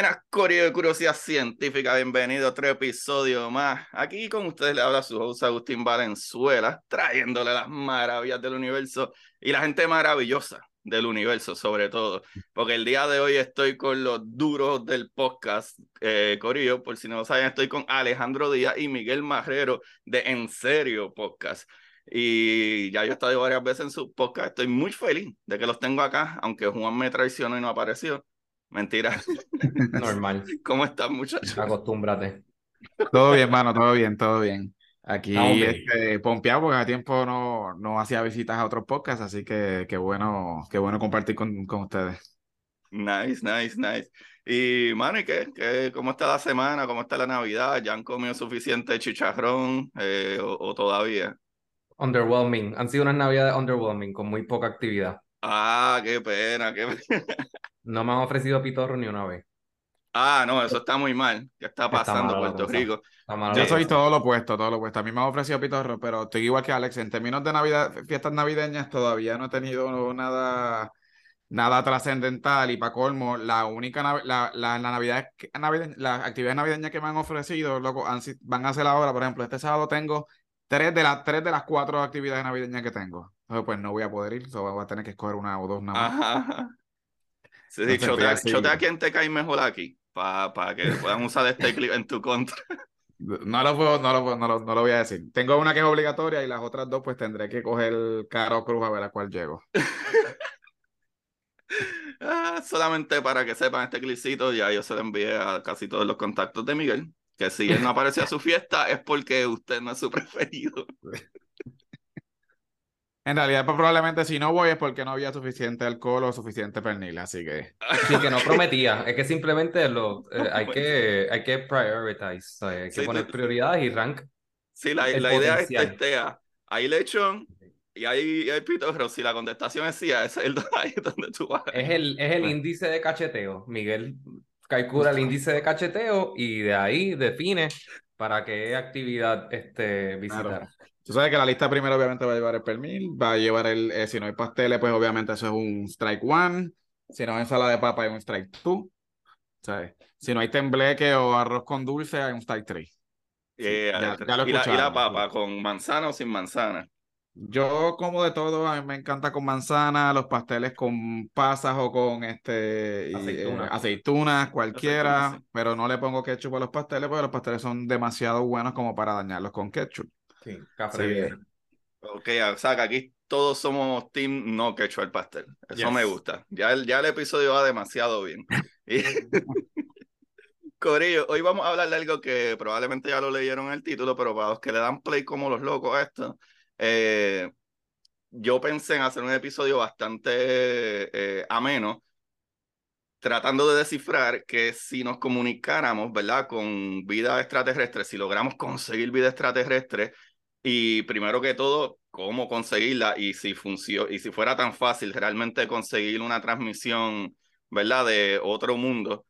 Buenas, Curiosidad Científica. Bienvenido a otro episodio más. Aquí con ustedes le habla su host Agustín Valenzuela, trayéndole las maravillas del universo y la gente maravillosa del universo, sobre todo. Porque el día de hoy estoy con los duros del podcast, eh. Por si no lo saben, estoy con Alejandro Díaz y Miguel Marrero de En Serio Podcast. Y ya yo he estado varias veces en su podcast. Estoy muy feliz de que los tengo acá, aunque Juan me traicionó y no apareció. Mentira. Normal. ¿Cómo estás, muchachos? Acostúmbrate. Todo bien, mano, todo bien, todo bien. Aquí Ah, ok. este, pompeado porque hace tiempo no, no hacía visitas a otros podcasts, así que qué bueno, qué bueno compartir con, con ustedes. Nice, nice, nice. Y, mano, ¿y qué? ¿Qué- ¿Cómo está la semana? ¿Cómo está la Navidad? ¿Ya han comido suficiente chicharrón eh, o, o todavía? Underwhelming. Han sido unas navidades underwhelming, con muy poca actividad. Ah, qué pena, qué pena. No me han ofrecido pitorro ni una vez. Ah, no, eso está muy mal. ¿Qué está pasando en Puerto. Rico? Yo soy todo lo opuesto, todo lo opuesto. A mí me han ofrecido pitorro, pero estoy igual que Alex. En términos de Navidad, fiestas navideñas, todavía no he tenido nada, nada trascendental. Y para colmo, la única la, la, la Navidad, que- navideña- las actividades navideñas que me han ofrecido, loco, han van a ser ahora. Por ejemplo, este sábado tengo tres de las tres de las cuatro actividades navideñas que tengo. Entonces, pues no voy a poder ir, so voy a tener que escoger una o dos nada más. Ajá. Sí, Entonces, chotea, chotea quién te cae mejor aquí, para que puedan usar este clip en tu contra. No lo puedo, no lo, no lo, no lo voy a decir. Tengo una que es obligatoria y las otras dos, pues tendré que coger Caro Cruz a ver a cuál llego. Ah, solamente para que sepan este clipcito, ya yo se lo envié a casi todos los contactos de Miguel, que si él no apareció a su fiesta es porque usted no es su preferido. En realidad, pues, probablemente si no voy es porque no había suficiente alcohol o suficiente pernil, así que Sí, que no prometía. Es que simplemente lo, eh, hay que, hay que prioritize. sea, Hay que Sí, poner tú- prioridades y rank. Sí, la, la idea es este, ah, hay lechón y hay, hay pitorro, si la contestación es sí, ese es el donde tú vas. Es el, es el Bueno. índice de cacheteo. Miguel calcula el índice de cacheteo y de ahí define para qué actividad este, visitar. Tú sabes que la lista primero obviamente va a llevar el pernil, va a llevar el, eh, si no hay pasteles, pues obviamente eso es un strike one, si no hay ensalada de papa hay un strike two, ¿sabes? Si no hay tembleque o arroz con dulce hay un strike three. Eh, ya- ya lo y, la, y la papa. ¿con manzana o sin manzana? Yo como de todo, a mí me encanta con manzana, los pasteles con pasas o con este y, Aceituna. eh, aceitunas, cualquiera, Aceituna, sí. pero no le pongo ketchup a los pasteles porque los pasteles son demasiado buenos como para dañarlos con ketchup. Sí, café Sí. Ok, o sea que aquí todos somos team no quechua el pastel. Eso Yes. me gusta. Ya el, ya el episodio va demasiado bien. Y- Corillo, hoy vamos a hablar de algo que probablemente ya lo leyeron en el título, pero para los que le dan play como los locos a esto, eh, yo pensé en hacer un episodio bastante eh, ameno, tratando de descifrar que si nos comunicáramos, ¿verdad? Con vida extraterrestre, si logramos conseguir vida extraterrestre, y primero que todo, cómo conseguirla y si funciona, y si fuera tan fácil realmente conseguir una transmisión, ¿verdad? De otro mundo,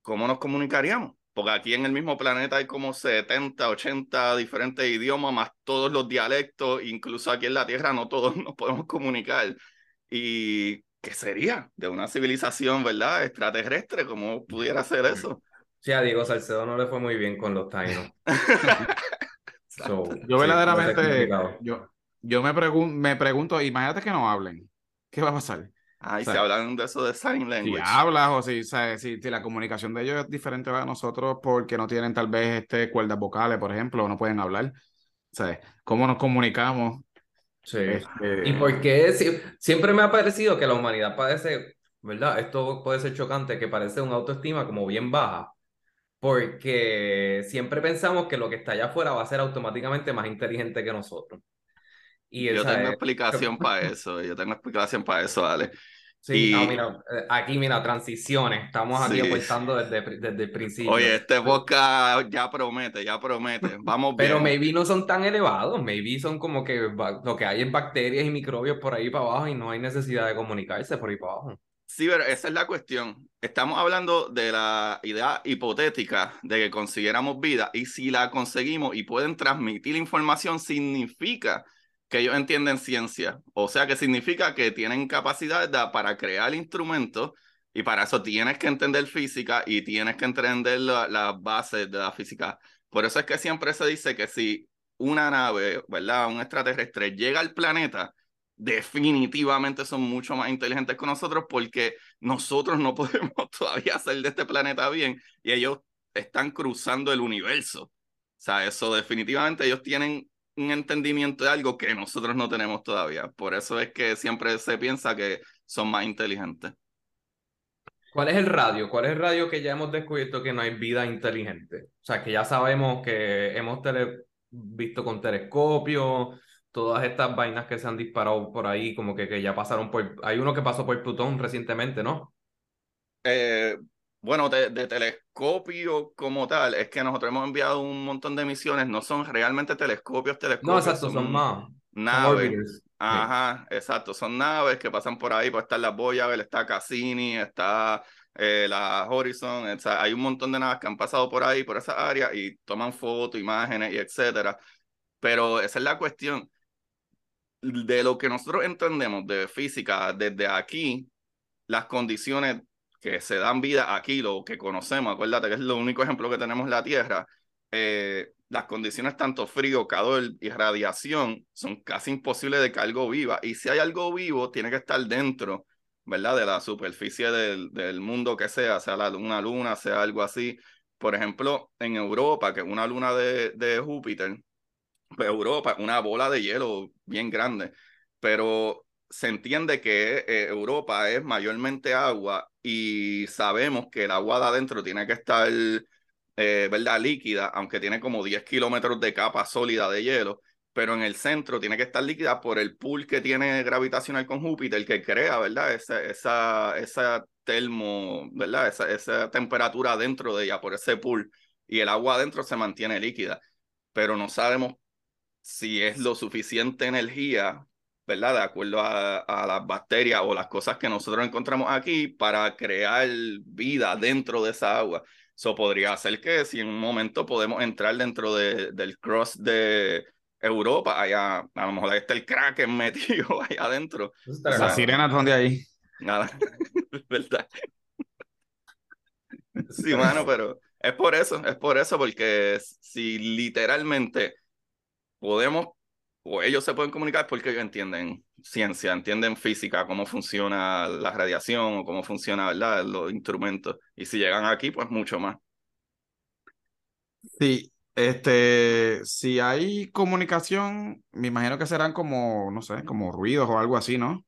¿cómo nos comunicaríamos? Porque aquí en el mismo planeta hay como 70, 80 diferentes idiomas, más todos los dialectos, incluso aquí en la Tierra no todos nos podemos comunicar. ¿Y qué sería de una civilización, verdad? Extraterrestre, ¿cómo pudiera ser eso? Sí, a Diego Salcedo no le fue muy bien con los tainos. So, Yo sí, verdaderamente, yo, yo me, pregun- me pregunto, imagínate que no hablen, ¿qué va a pasar? Ay, O sea, se hablan de eso de sign Si language. hablas o si, sabes, si, si la comunicación de ellos es diferente a la de nosotros porque no tienen tal vez este, cuerdas vocales, por ejemplo, o no pueden hablar. ¿Sabes? ¿Cómo nos comunicamos? Sí. Este, ¿Y por qué? Sie- Siempre me ha parecido que la humanidad padece, ¿verdad? Esto puede ser chocante, que parece una autoestima como bien baja, porque siempre pensamos que lo que está allá afuera va a ser automáticamente más inteligente que nosotros. Y Yo tengo es- explicación para eso, yo tengo explicación para eso, Ale. Sí, Y- mira, eh, aquí mira, transiciones, estamos aquí Sí. aportando desde, desde el principio. Oye, este podcast ya promete, ya promete. Vamos Pero bien. maybe no son tan elevados, maybe son como que lo que hay es bacterias y microbios por ahí para abajo y no hay necesidad de comunicarse por ahí para abajo. Sí, pero esa es la cuestión. Estamos hablando de la idea hipotética de que consiguiéramos vida y si la conseguimos y pueden transmitir información, significa que ellos entienden ciencia. O sea, que significa que tienen capacidad para crear instrumentos y para eso tienes que entender física y tienes que entender la- las bases de la física. Por eso es que siempre se dice que si una nave, ¿verdad? Un extraterrestre llega al planeta, definitivamente son mucho más inteligentes que nosotros porque nosotros no podemos todavía hacer de este planeta bien y ellos están cruzando el universo. O sea, eso definitivamente ellos tienen un entendimiento de algo que nosotros no tenemos todavía. Por eso es que siempre se piensa que son más inteligentes. ¿Cuál es el radio? ¿Cuál es el radio que ya hemos descubierto que no hay vida inteligente? O sea, que ya sabemos que hemos tele- visto con telescopios, todas estas vainas que se han disparado por ahí, como que, que ya pasaron por... Hay uno que pasó por Plutón recientemente, ¿no? Eh, bueno, de, de telescopio como tal, es que nosotros hemos enviado un montón de misiones, no son realmente telescopios, telescopios. No, exacto, son más. Son naves. Sí. Ajá, exacto. Son naves que pasan por ahí, pues está la Voyager, está Cassini, está eh, la Horizon, o sea, hay un montón de naves que han pasado por ahí, por esa área, y toman fotos, imágenes y etcétera. Pero esa es la cuestión. De lo que nosotros entendemos de física desde aquí, las condiciones que se dan vida aquí, lo que conocemos, acuérdate que es lo único ejemplo que tenemos en la Tierra, eh, las condiciones tanto frío, calor y radiación son casi imposibles de que algo viva. Y si hay algo vivo, tiene que estar dentro, ¿verdad? De la superficie del, del mundo que sea, sea la, una luna, sea algo así. Por ejemplo, en Europa, que es una luna de, de Júpiter, Europa, una bola de hielo bien grande, pero se entiende que eh, Europa es mayormente agua y sabemos que el agua de adentro tiene que estar eh, ¿verdad? líquida, aunque tiene como 10 kilómetros de capa sólida de hielo, pero en el centro tiene que estar líquida por el pool que tiene gravitacional con Júpiter, que crea, ¿verdad? Esa, esa, esa termo, ¿verdad? Esa, esa temperatura dentro de ella, por ese pool, y el agua adentro se mantiene líquida, pero no sabemos si es lo suficiente energía, ¿verdad? De acuerdo a, a las bacterias o las cosas que nosotros encontramos aquí para crear vida dentro de esa agua. Eso podría ser que si en un momento podemos entrar dentro de, del cross de Europa, allá, a lo mejor ahí está el Kraken metido allá adentro. Las cool. sirenas son de ahí. Nada, ¿verdad? Sí, mano, pero es por eso, es por eso, porque si literalmente podemos, o ellos se pueden comunicar porque ellos entienden ciencia, entienden física, cómo funciona la radiación o cómo funciona, ¿verdad? Los instrumentos. Y si llegan aquí, pues mucho más. Sí, este, si hay comunicación, me imagino que serán como, no sé, como ruidos o algo así, ¿no?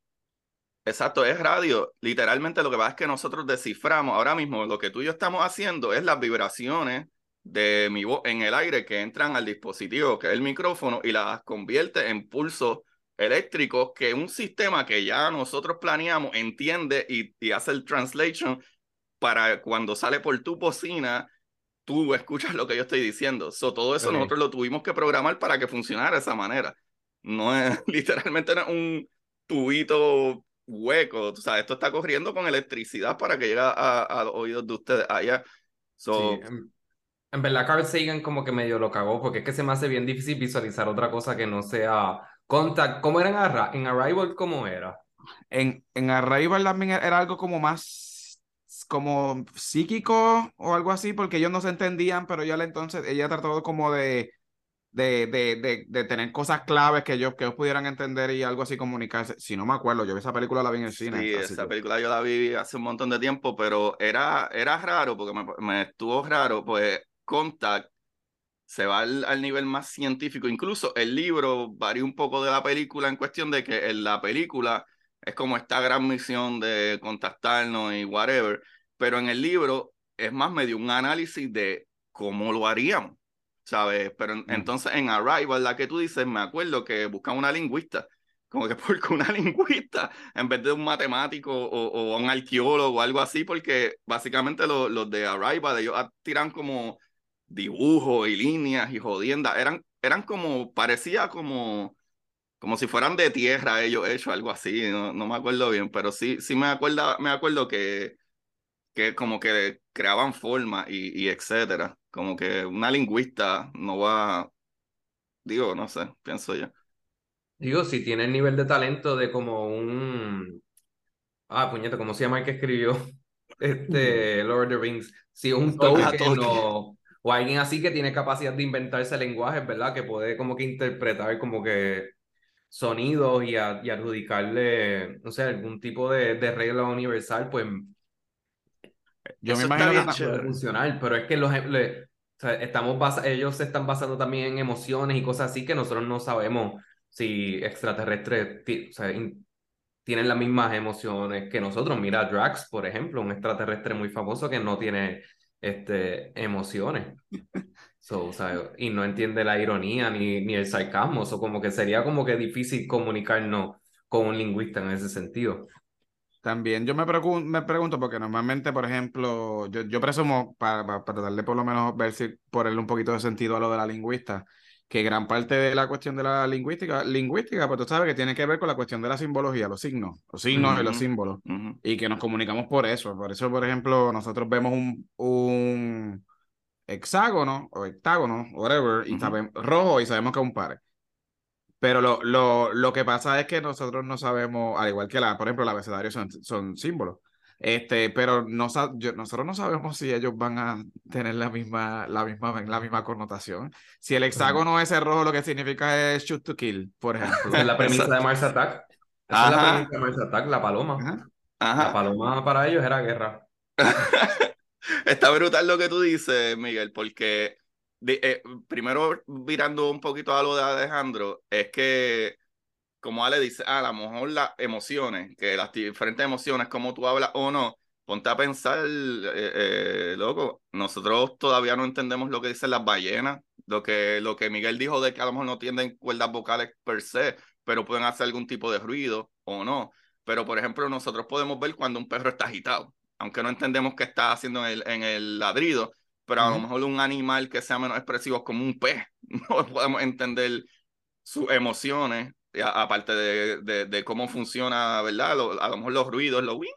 Exacto, es radio. Literalmente lo que pasa es que nosotros desciframos, ahora mismo lo que tú y yo estamos haciendo es las vibraciones de mi voz en el aire que entran al dispositivo, que es el micrófono, y las convierte en pulsos eléctricos que un sistema que ya nosotros planeamos entiende y, y hace el translation para cuando sale por tu bocina, tú escuchas lo que yo estoy diciendo. So, todo eso Ok. nosotros lo tuvimos que programar para que funcionara de esa manera. No es literalmente no es un tubito hueco. O sea, esto está corriendo con electricidad para que llegue a, a los oídos de ustedes allá. So, Sí, en, verdad Carl Sagan como que medio lo cagó porque es que se me hace bien difícil visualizar otra cosa que no sea Contact. ¿Cómo era en, Arra- en Arrival? ¿Cómo era? En, en Arrival también era algo como más, como psíquico o algo así, porque ellos no se entendían, pero ella entonces, ella trató como de, de, de, de, de tener cosas claves que ellos, que ellos pudieran entender y algo así comunicarse. Si no me acuerdo, yo vi esa película, la vi en el cine. Sí, esa que- película yo la vi hace un montón de tiempo, pero era, era raro porque me, me estuvo raro, pues Contact se va al, al, nivel más científico. Incluso el libro varía un poco de la película en cuestión de que en la película es como esta gran misión de contactarnos y whatever, pero en el libro es más medio un análisis de cómo lo haríamos, ¿sabes? Pero Mm. entonces en Arrival, la que tú dices, me acuerdo que buscan una lingüista, como que porque una lingüista, en vez de un matemático o, o un arqueólogo o algo así, porque básicamente los, los de Arrival, ellos tiran como dibujos y líneas y jodiendas, eran, eran como, parecía como, como si fueran de tierra ellos hechos, algo así, no, no me acuerdo bien, pero sí, sí me acuerdo, me acuerdo que, que como que creaban formas y, y etcétera, como que una lingüista no va, digo, no sé, pienso yo. Digo, si tiene el nivel de talento de como un... Ah, puñeta, ¿cómo se llama el que escribió este Lord of the Rings? Si es un Tolkien Tolkien. o, o alguien así que tiene capacidad de inventarse lenguajes, ¿verdad? Que puede como que interpretar como que sonidos y, a- y adjudicarle, no sé, algún tipo de, de regla universal, pues Yo me Eso imagino que puede funcionar, pero es que los, le- o sea, estamos basa- ellos se están basando también en emociones y cosas así que nosotros no sabemos si extraterrestres o sea, tienen las mismas emociones que nosotros. Mira, Drax, por ejemplo, un extraterrestre muy famoso que no tiene este, emociones. So, o sea, y no entiende la ironía ni, ni el sarcasmo. So, como que sería como que difícil comunicarnos con un lingüista en ese sentido. También yo me, pregun- me pregunto, porque normalmente, por ejemplo, yo, yo presumo, para, para, para darle por lo menos ver si ponerle un poquito de sentido a lo de la lingüista, que gran parte de la cuestión de la lingüística, lingüística, pues tú sabes que tiene que ver con la cuestión de la simbología, los signos, los signos y los símbolos, y que nos comunicamos por eso. Por eso, por ejemplo, nosotros vemos un, un hexágono o hectágono, whatever, y sabemos, rojo y sabemos que es un par. Pero lo, lo, lo que pasa es que nosotros no sabemos, al igual que la, por ejemplo, el abecedario son, son símbolos. Este, pero no, yo- nosotros no sabemos si ellos van a tener la misma, la misma, la misma connotación. Si el hexágono ese rojo lo que significa es shoot to kill, por ejemplo. Esa es la premisa de. Mars Attack. Esa es la premisa de Mars Attack, la paloma. Ajá. La paloma para ellos era guerra. Está brutal lo que tú dices, Miguel, porque de- eh, primero virando un poquito a lo de Alejandro, es que como Ale dice, ah, a lo mejor las emociones, que las diferentes emociones, como tú hablas o no, ponte a pensar, eh, eh, loco, nosotros todavía no entendemos lo que dicen las ballenas, lo que, lo que Miguel dijo de que a lo mejor no tienen cuerdas vocales per se, pero pueden hacer algún tipo de ruido o no. Pero, por ejemplo, nosotros podemos ver cuando un perro está agitado, aunque no entendemos qué está haciendo en el, en el ladrido, pero a lo mejor un animal que sea menos expresivo como un pez, no podemos entender sus emociones, aparte de, de, de cómo funciona, ¿verdad? Lo- a lo mejor los ruidos, los wing,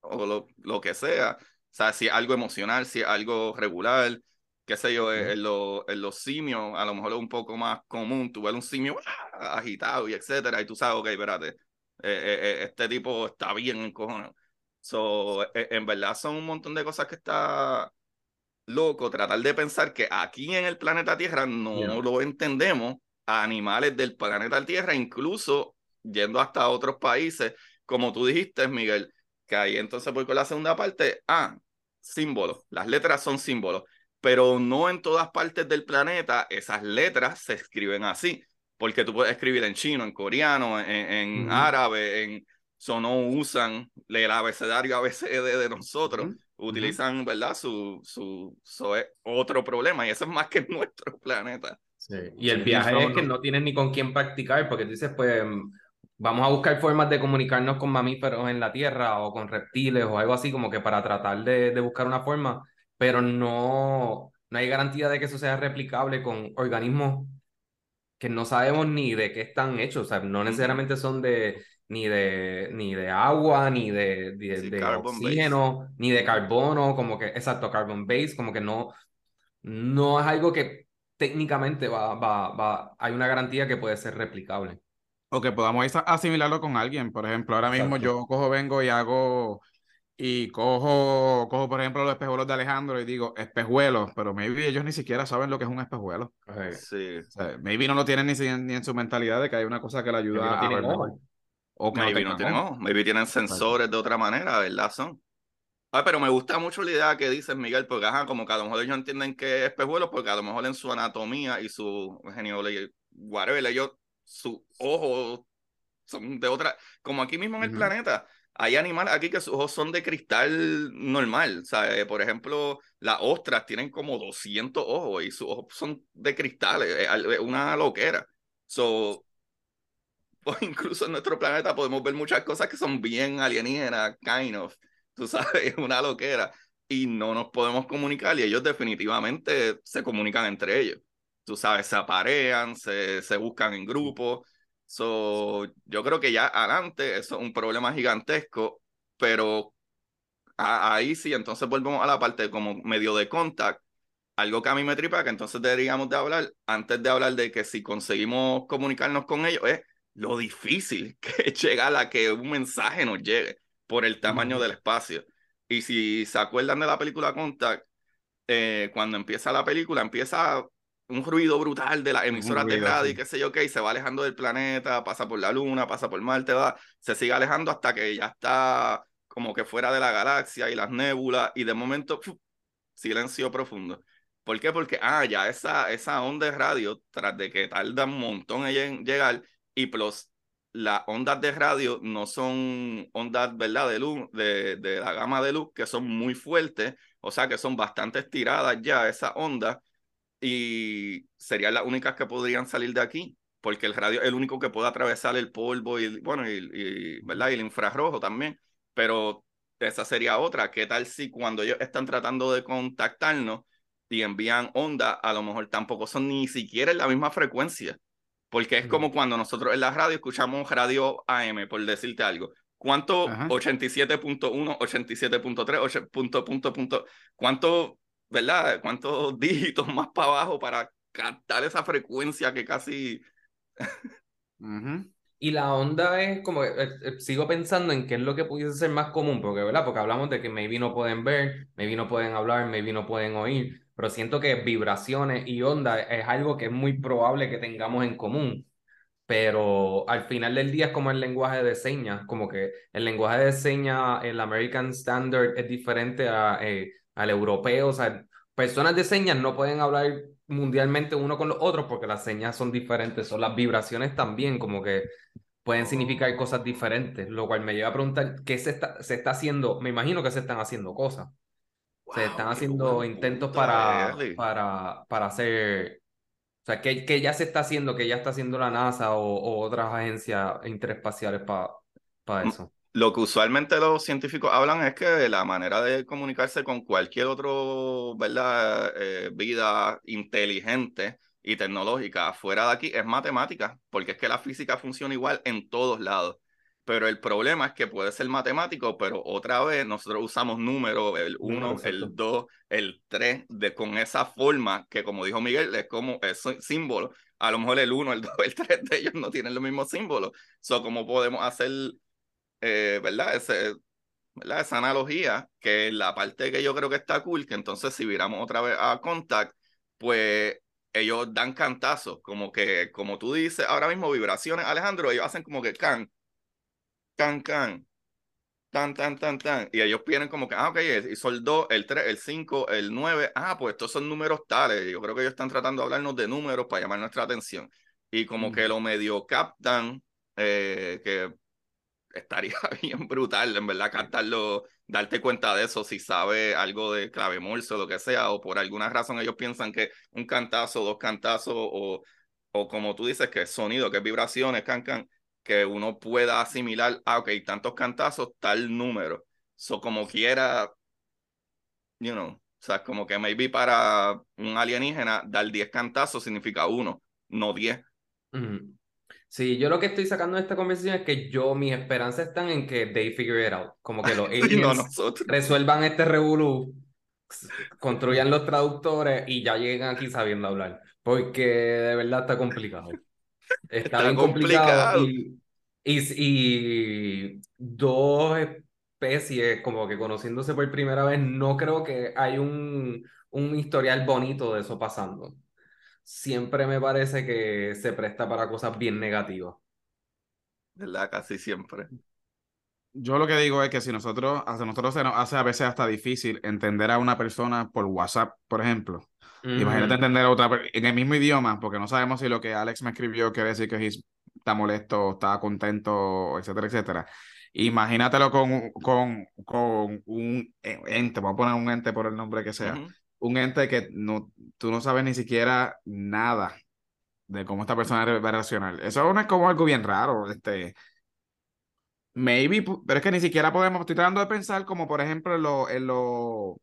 o lo, lo que sea. O sea, si es algo emocional, si es algo regular, qué sé yo, en, en los, en los simios, a lo mejor es un poco más común, tú ves un simio ¡ah! agitado y etcétera, y tú sabes, ok, espérate, eh, eh, este tipo está bien en cojones. So, eh, en verdad son un montón de cosas que está loco tratar de pensar que aquí en el planeta Tierra no Yeah. lo entendemos a animales del planeta Tierra, incluso yendo hasta otros países, como tú dijiste, Miguel, que ahí entonces voy con la segunda parte, ah, símbolos, las letras son símbolos, pero no en todas partes del planeta esas letras se escriben así, porque tú puedes escribir en chino, en coreano, en, en Ujú. árabe, en... So, no usan el abecedario ABCD de nosotros utilizan, ¿verdad? Su, su, su otro problema y eso es más que nuestro planeta. Sí. Y el viaje no, es que no. tienes ni con quién practicar, porque tú dices, pues, mm, vamos a buscar formas de comunicarnos con mamíferos en la Tierra o con reptiles o algo así, como que para tratar de, de buscar una forma, pero no, no hay garantía de que eso sea replicable con organismos que no sabemos ni de qué están hechos, o sea, no necesariamente son de ni de ni de agua, ni de, de, Sí, de oxígeno, ni de carbono, como que, exacto, carbon base, como que no, no es algo que técnicamente va, va, va, hay una garantía que puede ser replicable. O que podamos asimilarlo con alguien. Por ejemplo, ahora mismo Exacto. yo cojo, vengo y hago, y cojo, cojo, por ejemplo, los espejuelos de Alejandro y digo espejuelos, pero maybe ellos ni siquiera saben lo que es un espejuelo. Sí. O sea, maybe no lo tienen ni, ni en su mentalidad de que hay una cosa que le ayuda Maybe no a tienen ver mejor. ojos. O que no Maybe tengan no tienen maybe tienen sensores de otra manera, ¿verdad? Son. Ah, pero me gusta mucho la idea que dices, Miguel, porque ajá, como que a lo mejor ellos entienden que es espejuelos, porque a lo mejor en su anatomía y su genealogía, whatever, ellos, sus ojos son de otra, como aquí mismo en el planeta, hay animales aquí que sus ojos son de cristal normal, ¿sabes? Por ejemplo, las ostras tienen como 200 ojos y sus ojos son de cristal, es al- es una loquera. So, pues incluso en nuestro planeta podemos ver muchas cosas que son bien alienígenas, kind of, tú sabes, una loquera, y no nos podemos comunicar y ellos definitivamente se comunican entre ellos. Tú sabes, se aparean, se, se buscan en grupos. So, yo creo que ya adelante eso es un problema gigantesco, pero a- ahí sí, entonces volvemos a la parte como medio de contact. Algo que a mí me tripa, que entonces deberíamos de hablar, antes de hablar de que si conseguimos comunicarnos con ellos, es lo difícil que es llegar a que un mensaje nos llegue por el tamaño del espacio. Y si se acuerdan de la película Contact, eh, cuando empieza la película, empieza un ruido brutal de las emisoras de ruido, radio y qué sé yo qué, y se va alejando del planeta, pasa por la luna, pasa por Marte, va, se sigue alejando hasta que ya está como que fuera de la galaxia y las nébulas, y de momento, ¡fu! silencio profundo. ¿Por qué? Porque, ah, ya esa, esa onda de radio, tras de que tarda un montón en llegar, y plus, las ondas de radio no son ondas, ¿verdad?, de luz, de, de la gama de luz, que son muy fuertes, o sea, que son bastante estiradas ya esas ondas, y serían las únicas que podrían salir de aquí, porque el radio es el único que puede atravesar el polvo y, bueno, y, y, ¿verdad? y el infrarrojo también, pero esa sería otra. ¿Qué tal si cuando ellos están tratando de contactarnos y envían onda, a lo mejor tampoco son ni siquiera en la misma frecuencia? Porque es como cuando nosotros en la radio escuchamos radio AM, por decirte algo. ¿Cuánto? Ajá. 87.1, 87.3, 8 punto, punto, punto. ¿Cuánto, verdad? ¿Cuántos dígitos más para abajo para captar esa frecuencia que casi... Ujú. Y la onda es como, eh, eh, sigo pensando en qué es lo que pudiese ser más común, porque, ¿verdad? Porque hablamos de que maybe no pueden ver, maybe no pueden hablar, maybe no pueden oír, pero siento que vibraciones y onda es algo que es muy probable que tengamos en común. Pero al final del día es como el lenguaje de señas, como que el lenguaje de señas, el American Standard es diferente a, eh, al europeo, o sea, personas de señas no pueden hablar mundialmente uno con los otros porque las señas son diferentes, son las vibraciones también, como que pueden significar cosas diferentes, lo cual me lleva a preguntar qué se está, se está haciendo, me imagino que se están haciendo cosas, se están haciendo intentos para, para, para hacer, o sea, que, que ya se está haciendo, que ya está haciendo la NASA o, o otras agencias interespaciales para Mm. eso. Lo que usualmente los científicos hablan es que la manera de comunicarse con cualquier otro, ¿verdad? Eh, vida inteligente y tecnológica fuera de aquí es matemática, porque es que la física funciona igual en todos lados. Pero el problema es que puede ser matemático, pero otra vez nosotros usamos números, el 1, Números, exacto. el 2, el 3, de, con esa forma que, como dijo Miguel, es como es símbolo. A lo mejor el 1, el 2, el 3 de ellos no tienen los mismos símbolos. So, ¿Cómo podemos hacer eh, ¿verdad? Ese, ¿verdad? Esa analogía, que la parte que yo creo que está cool, que entonces si viramos otra vez a Contact, pues ellos dan cantazos, como que, como tú dices, ahora mismo vibraciones, Alejandro, ellos hacen como que can, can, can, tan, tan, tan, tan, y ellos vienen como que, ah, ok, hizo el 2, el 3, el 5, el 9, ah, pues estos son números tales, yo creo que ellos están tratando de hablarnos de números para llamar nuestra atención, y como Mm. que lo medio captan, eh, que estaría bien brutal, en verdad, captarlo, darte cuenta de eso, si sabe algo de clave morse o lo que sea, o por alguna razón ellos piensan que un cantazo, dos cantazos, o, o como tú dices, que es sonido, que es vibraciones, can, can, que uno pueda asimilar, ah, ok, tantos cantazos, tal número. So, como quiera, you know, o sea, como que maybe para un alienígena, dar 10 cantazos significa uno, no 10. Ujú. Sí, yo lo que estoy sacando de esta conversación es que yo, mis esperanzas están en que they figure it out. Como que los no aliens resuelvan este revolú, construyan los traductores y ya lleguen aquí sabiendo hablar. Porque de verdad está complicado. Está, Está bien complicado. complicado. Y, y, y dos especies como que conociéndose por primera vez, no creo que hay un, un historial bonito de eso pasando. Siempre me parece que se presta para cosas bien negativas. ¿Verdad? Casi siempre. yo lo que digo es que si nosotros, a nosotros se nos hace a veces hasta difícil entender a una persona por WhatsApp, por ejemplo. Imagínate entender otra en el mismo idioma, porque no sabemos si lo que Alex me escribió quiere decir que está molesto, está contento, etcétera, etcétera. Imagínatelo con, con, con un ente, vamos a poner un ente por el nombre que sea, un ente que no, tú no sabes ni siquiera nada de cómo esta persona va a reaccionar. Eso es como algo bien raro, este, maybe, pero es que ni siquiera podemos, estoy tratando de pensar como por ejemplo en lo, en lo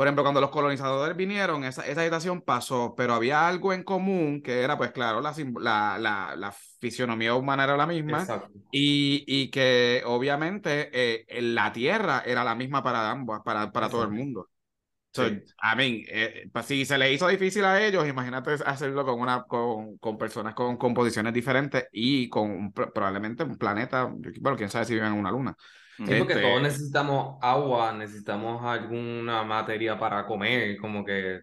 por ejemplo, cuando los colonizadores vinieron, esa, esa agitación pasó, pero había algo en común que era, pues claro, la, la, la, fisionomía humana era la misma y, y, que obviamente eh, la tierra era la misma para ambos, para, para todo el mundo. So, I mean, eh, pues, si se le hizo difícil a ellos, imagínate hacerlo con una con, con personas con composiciones diferentes y con probablemente un planeta, bueno, quién sabe si viven en una luna. Sí, porque todos este necesitamos agua, necesitamos alguna materia para comer, como que...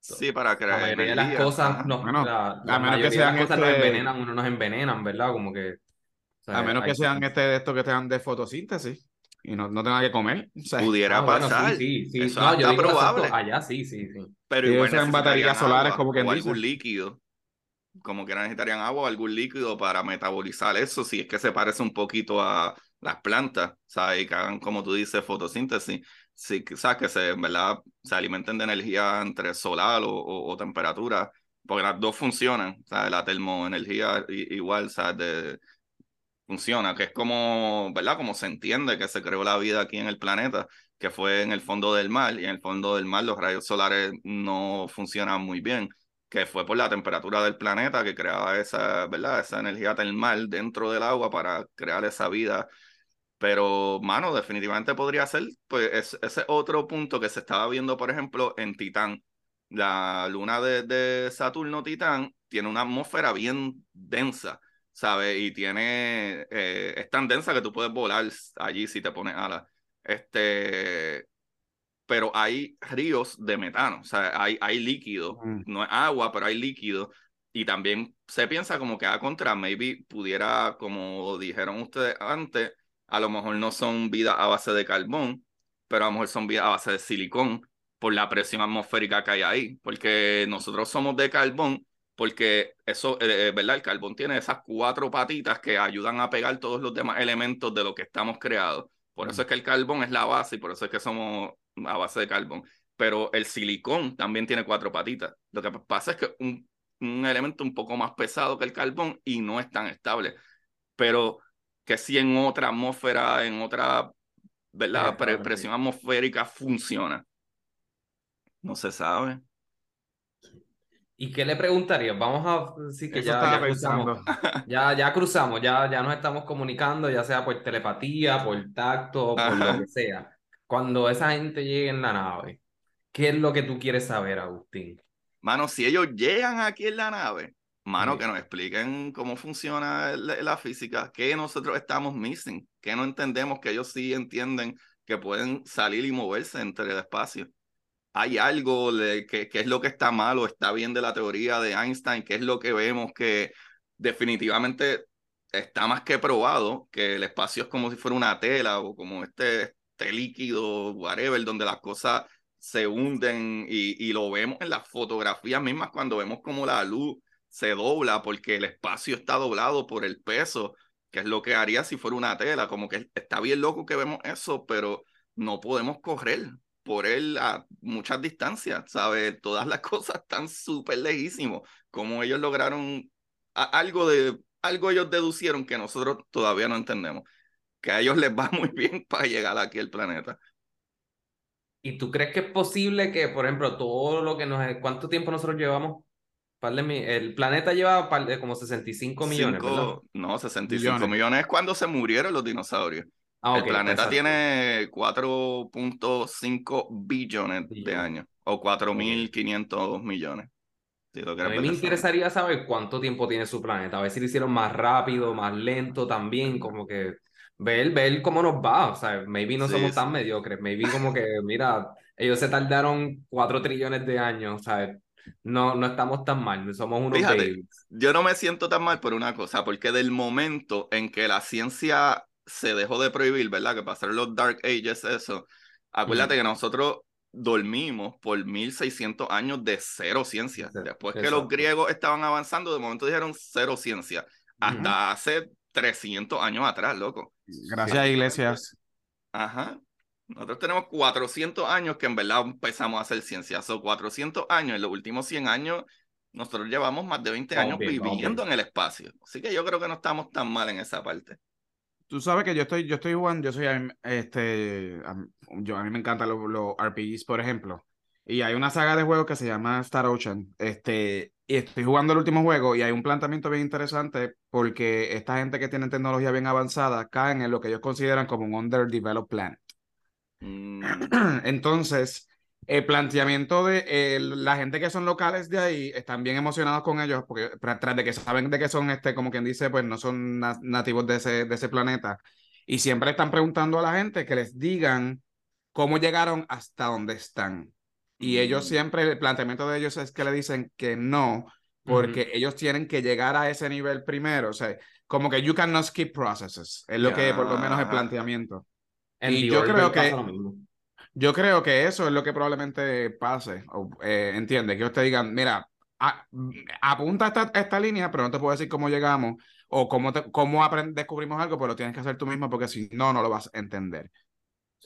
Sí, para crear La mayoría de las cosas, no, la, mayoría de las cosas nos este envenenan, uno nos envenenan, ¿verdad? Como que... a menos que sean este de estos que sean de fotosíntesis y no, no tengan que comer. Pudiera ah, pasar. sí, sí, sí. no, yo digo probable. Allá sí, sí, sí. Pero igual sean baterías solares, como que o algún líquido. Como que necesitarían agua o algún líquido para metabolizar eso, si es que se parece un poquito a las plantas, ¿sabes? Y que hagan, como tú dices, fotosíntesis, sí, ¿sabes? Que se, ¿verdad? se alimenten de energía entre solar o, temperatura, porque las dos funcionan, ¿sabes? La termoenergía igual, ¿sabes? Funciona, que es como, ¿verdad? Como se entiende que se creó la vida aquí en el planeta, que fue en el fondo del mar, y en el fondo del mar los rayos solares no funcionan muy bien, que fue por la temperatura del planeta que creaba esa, ¿verdad? Esa energía termal dentro del agua para crear esa vida pero, mano, definitivamente podría ser, pues, ese otro punto que se estaba viendo, por ejemplo, en Titán. La luna de, Saturno Titán tiene una atmósfera bien densa, ¿sabes? Y tiene, eh, es tan densa que tú puedes volar allí si te pones alas. Este, pero hay ríos de metano, o sea, hay, hay líquido, mm. no es agua, pero hay líquido. Y también se piensa como que a contra, maybe pudiera, como dijeron ustedes antes, a lo mejor no son vidas a base de carbón, pero a lo mejor son vidas a base de silicón por la presión atmosférica que hay ahí, porque nosotros somos de carbón, porque eso, eh, eh, ¿verdad? El carbón tiene esas cuatro patitas que ayudan a pegar todos los demás elementos de lo que estamos creados. Por eso es que el carbón es la base y por eso es que somos a base de carbón. Pero el silicón también tiene cuatro patitas. Lo que pasa es que un, un elemento un poco más pesado que el carbón y no es tan estable. Pero que si en otra atmósfera, en otra ¿verdad? presión atmosférica funciona. No se sabe. ¿Y qué le preguntaría? Vamos a decir que ya, ya cruzamos, ya, ya, cruzamos, ya, ya nos estamos comunicando, ya sea por telepatía, por tacto, por lo que sea. Cuando esa gente llegue en la nave, ¿qué es lo que tú quieres saber, Agustín? Mano, si ellos llegan aquí en la nave, Mano, que nos expliquen cómo funciona la, física, qué nosotros estamos missing, que no entendemos, que ellos sí entienden que pueden salir y moverse entre el espacio. Hay algo de que, es lo que está mal o está bien de la teoría de Einstein, que es lo que vemos que definitivamente está más que probado, que el espacio es como si fuera una tela o como este, este líquido, whatever, donde las cosas se hunden y, y lo vemos en las fotografías mismas cuando vemos como la luz se dobla porque el espacio está doblado por el peso, que es lo que haría si fuera una tela. Como que está bien loco que vemos eso, pero no podemos correr por él a muchas distancias, ¿sabes? Todas las cosas están súper lejísimos. Como ellos lograron algo de algo ellos deducieron que nosotros todavía no entendemos. Que a ellos les va muy bien para llegar aquí al planeta. ¿Y tú crees que es posible que, por ejemplo, todo lo que nos... ¿Cuánto tiempo nosotros llevamos el planeta lleva como 65 millones, No, 65 millones. es cuando se murieron los dinosaurios. Ah, el planeta tiene 4.5 billones de años o 4.500 millones. a mí me interesaría saber cuánto tiempo tiene su planeta, a ver si lo hicieron más rápido, más lento también, como que ver, ver cómo nos va, o sea, maybe no somos tan mediocres, maybe como que, mira, ellos se tardaron 4 trillones de años, o sea, no, no estamos tan mal, somos unos Fíjate, Yo no me siento tan mal por una cosa, porque del momento en que la ciencia se dejó de prohibir, ¿verdad? Que pasaron los Dark Ages, eso. Acuérdate que nosotros dormimos por 1600 años de cero ciencia. Después que los griegos estaban avanzando, de momento dijeron cero ciencia. Hasta hace 300 años atrás, loco. Gracias, iglesias. Ajá. Nosotros tenemos 400 años que en verdad empezamos a hacer ciencia. Son 400 años, en los últimos 100 años, nosotros llevamos más de 20 años viviendo en el espacio. Así que yo creo que no estamos tan mal en esa parte. Tú sabes que yo estoy, yo estoy jugando, yo soy, este, yo, a mí me encantan los, los RPGs, por ejemplo. Y hay una saga de juegos que se llama Star Ocean. Este, y estoy jugando el último juego y hay un planteamiento bien interesante porque esta gente que tiene tecnología bien avanzada caen en lo que ellos consideran como un underdeveloped planet. Mm. Entonces, el planteamiento de eh, la gente que son locales de ahí están bien emocionados con ellos porque tras de que saben de que son, este, como quien dice, pues no son nativos de ese, de ese planeta. Y siempre están preguntando a la gente que les digan cómo llegaron hasta donde están. Y ellos mm. siempre, el planteamiento de ellos es que le dicen que no, porque ellos tienen que llegar a ese nivel primero. O sea, como que you cannot skip processes. Es lo que por lo menos el planteamiento. Y yo creo que yo creo que eso es lo que probablemente pase. Eh, entiende, que ustedes digan, mira, apunta esta, esta línea, pero no te puedo decir cómo llegamos o cómo, cómo descubrimos algo, pero lo tienes que hacer tú mismo porque si no, no lo vas a entender.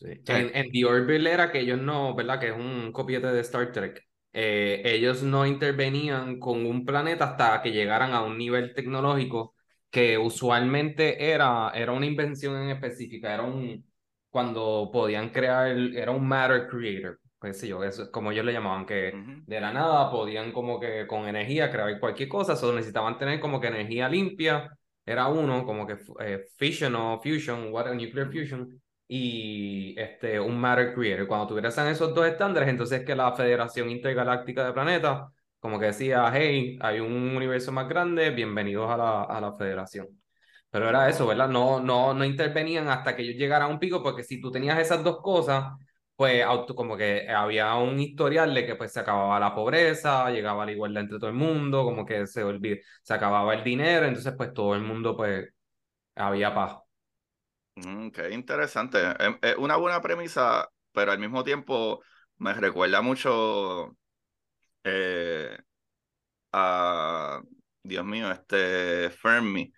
En, en, The Orville era que ellos no, ¿verdad? Que es un copiete de Star Trek. Eh, ellos no intervenían con un planeta hasta que llegaran a un nivel tecnológico que usualmente era, era una invención en específica, era un, cuando podían crear, era un matter creator, pues sí, yo, eso es como ellos le llamaban, que de la nada podían como que con energía crear cualquier cosa, solo necesitaban tener como que energía limpia, era uno, como que eh, fission o fusion, water, nuclear fusion, y este, un Matter Creator. Cuando tuvieras esos dos estándares, entonces que la Federación Intergaláctica de Planetas, como que decía, hey, hay un universo más grande, bienvenidos a la, a la Federación. Pero era eso, ¿verdad? No, no, no intervenían hasta que ellos llegaran a un pico, porque si tú tenías esas dos cosas, pues como que había un historial de que pues se acababa la pobreza, llegaba la igualdad entre todo el mundo, como que se olvidó, se acababa el dinero, entonces pues todo el mundo pues había paz. Mm, qué interesante. Es, una buena premisa, pero al mismo tiempo me recuerda mucho eh, a, Dios mío, este Fermi.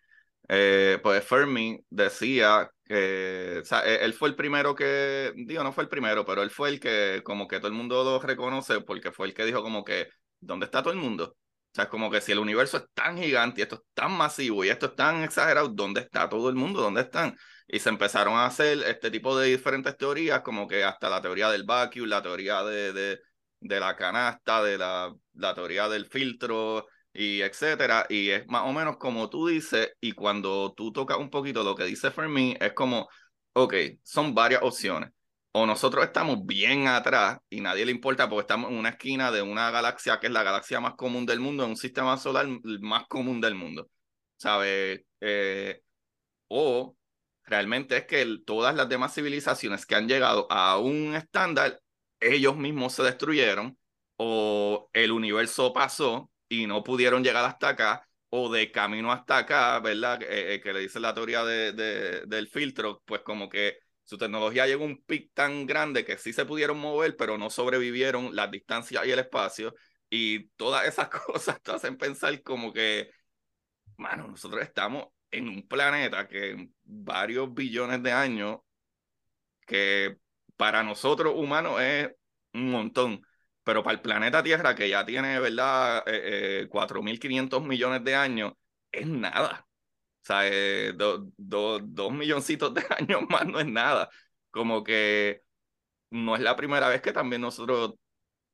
Eh, pues Fermi decía que, o sea, e, él fue el primero que, digo, no fue el primero, pero él fue el que como que todo el mundo lo reconoce porque fue el que dijo como que, ¿dónde está todo el mundo? O sea, es como que si el universo es tan gigante y esto es tan masivo y esto es tan exagerado, ¿dónde está todo el mundo? ¿Dónde están? Y se empezaron a hacer este tipo de diferentes teorías, como que hasta la teoría del vacuum, la teoría de, de, de la canasta, de la, la teoría del filtro, y etcétera. Y es más o menos como tú dices, y cuando tú tocas un poquito lo que dice Fermi, es como, ok, son varias opciones. O nosotros estamos bien atrás y nadie le importa porque estamos en una esquina de una galaxia que es la galaxia más común del mundo, en un sistema solar más común del mundo. ¿Sabes? Eh, o realmente es que todas las demás civilizaciones que han llegado a un estándar, ellos mismos se destruyeron o el universo pasó y no pudieron llegar hasta acá o de camino hasta acá, ¿verdad? Eh, eh, que le dice la teoría de, del filtro, pues como que su tecnología llegó a un pic tan grande que sí se pudieron mover, pero no sobrevivieron las distancias y el espacio. Y todas esas cosas te hacen pensar como que, mano, nosotros estamos en un planeta que varios billones de años, que para nosotros humanos es un montón, pero para el planeta Tierra, que ya tiene, ¿verdad?, eh, 4.500 eh, millones de años, es nada. O sea, eh, dos milloncitos de años más no es nada. Como que no es la primera vez que también nosotros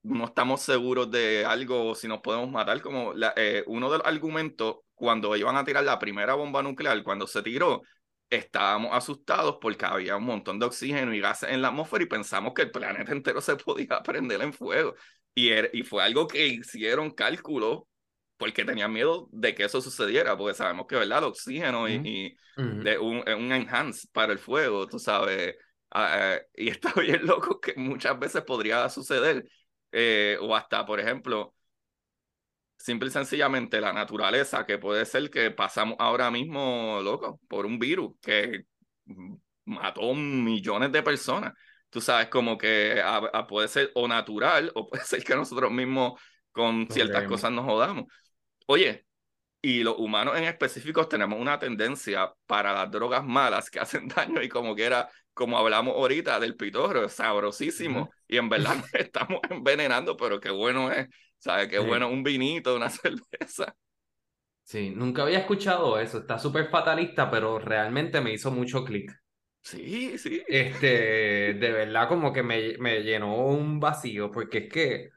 no estamos seguros de algo, si nos podemos matar, como eh, uno de los argumentos cuando iban a tirar la primera bomba nuclear, cuando se tiró, estábamos asustados porque había un montón de oxígeno y gases en la atmósfera y pensamos que el planeta entero se podía prender en fuego. Y, y fue algo que hicieron cálculos porque tenían miedo de que eso sucediera, porque sabemos que, ¿verdad? El oxígeno y, de un, un enhance para el fuego, tú sabes. Ah, eh, y está bien loco que muchas veces podría suceder. Eh, o hasta, por ejemplo, simple y sencillamente la naturaleza, que puede ser que pasamos ahora mismo, loco, por un virus, que mató millones de personas. Tú sabes, como que puede ser o natural o puede ser que nosotros mismos con ciertas cosas nos jodamos. Oye, y los humanos en específico tenemos una tendencia para las drogas malas que hacen daño y como que era, como hablamos ahorita del pitorro, sabrosísimo. Y en verdad estamos envenenando, pero qué bueno es, ¿sabes? Qué bueno un vinito, una cerveza. Sí, nunca había escuchado eso. Está súper fatalista, pero realmente me hizo mucho clic. Sí, sí. Este, de verdad como que me, me llenó un vacío, porque es que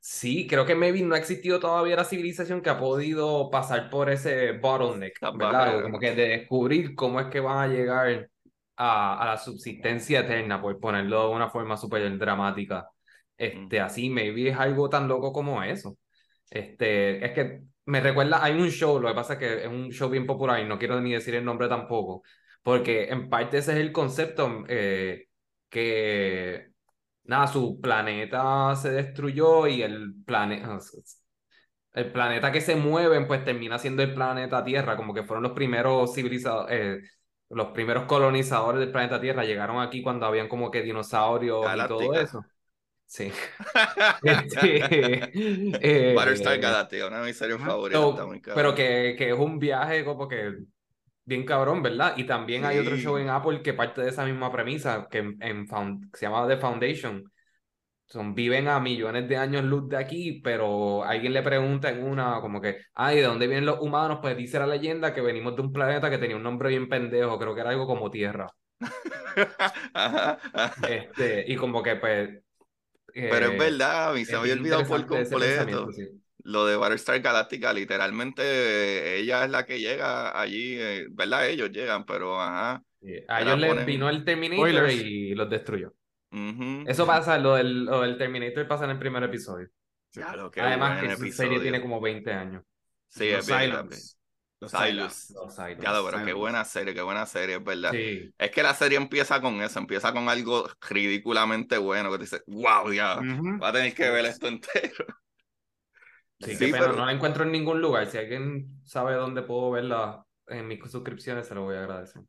Sí, creo que maybe no ha existido todavía la civilización que ha podido pasar por ese bottleneck, ¿verdad? Como que de descubrir cómo es que van a llegar a, a la subsistencia eterna, por ponerlo de una forma súper dramática. Este, así, maybe es algo tan loco como eso. Este, es que me recuerda, hay un show, lo que pasa es que es un show bien popular y no quiero ni decir el nombre tampoco, porque en parte ese es el concepto eh, que nada, su planeta se destruyó y el planeta, el planeta que se mueven, pues termina siendo el planeta Tierra, como que fueron los primeros civilizados, eh, los primeros colonizadores del planeta Tierra, llegaron aquí cuando habían como que dinosaurios y todo eso. Sí. este, eh, Battlestar Galactica, una de mis series favoritas. pero que, que es un viaje como que bien cabrón, ¿verdad? Y también hay otro show en Apple que parte de esa misma premisa, que, en, se llama The Foundation. Son, viven a millones de años luz de aquí, pero alguien le pregunta en una, como que, ay, ¿de dónde vienen los humanos? Pues dice la leyenda que venimos de un planeta que tenía un nombre bien pendejo, creo que era algo como Tierra. Este, y como que, pues. Pero es eh, verdad, a mí se me había olvidado por completo lo de Battlestar Galactica, literalmente ella es la que llega allí, eh, ¿verdad? Ellos llegan, pero ajá. a ellos les vino el Terminator y los destruyó. Eso pasa, lo del, lo Terminator pasa en el primer episodio. Claro, que Además que su serie tiene como 20 años. Sí, es verdad. Los Silos. Claro, pero qué buena serie, qué buena serie, es verdad. Es que la serie empieza con eso, empieza con algo ridículamente bueno que te dice, wow, ya, va a tener que ver esto entero. Sí, pero no la encuentro en ningún lugar. Si alguien sabe dónde puedo verla en mis suscripciones, se lo voy a agradecer.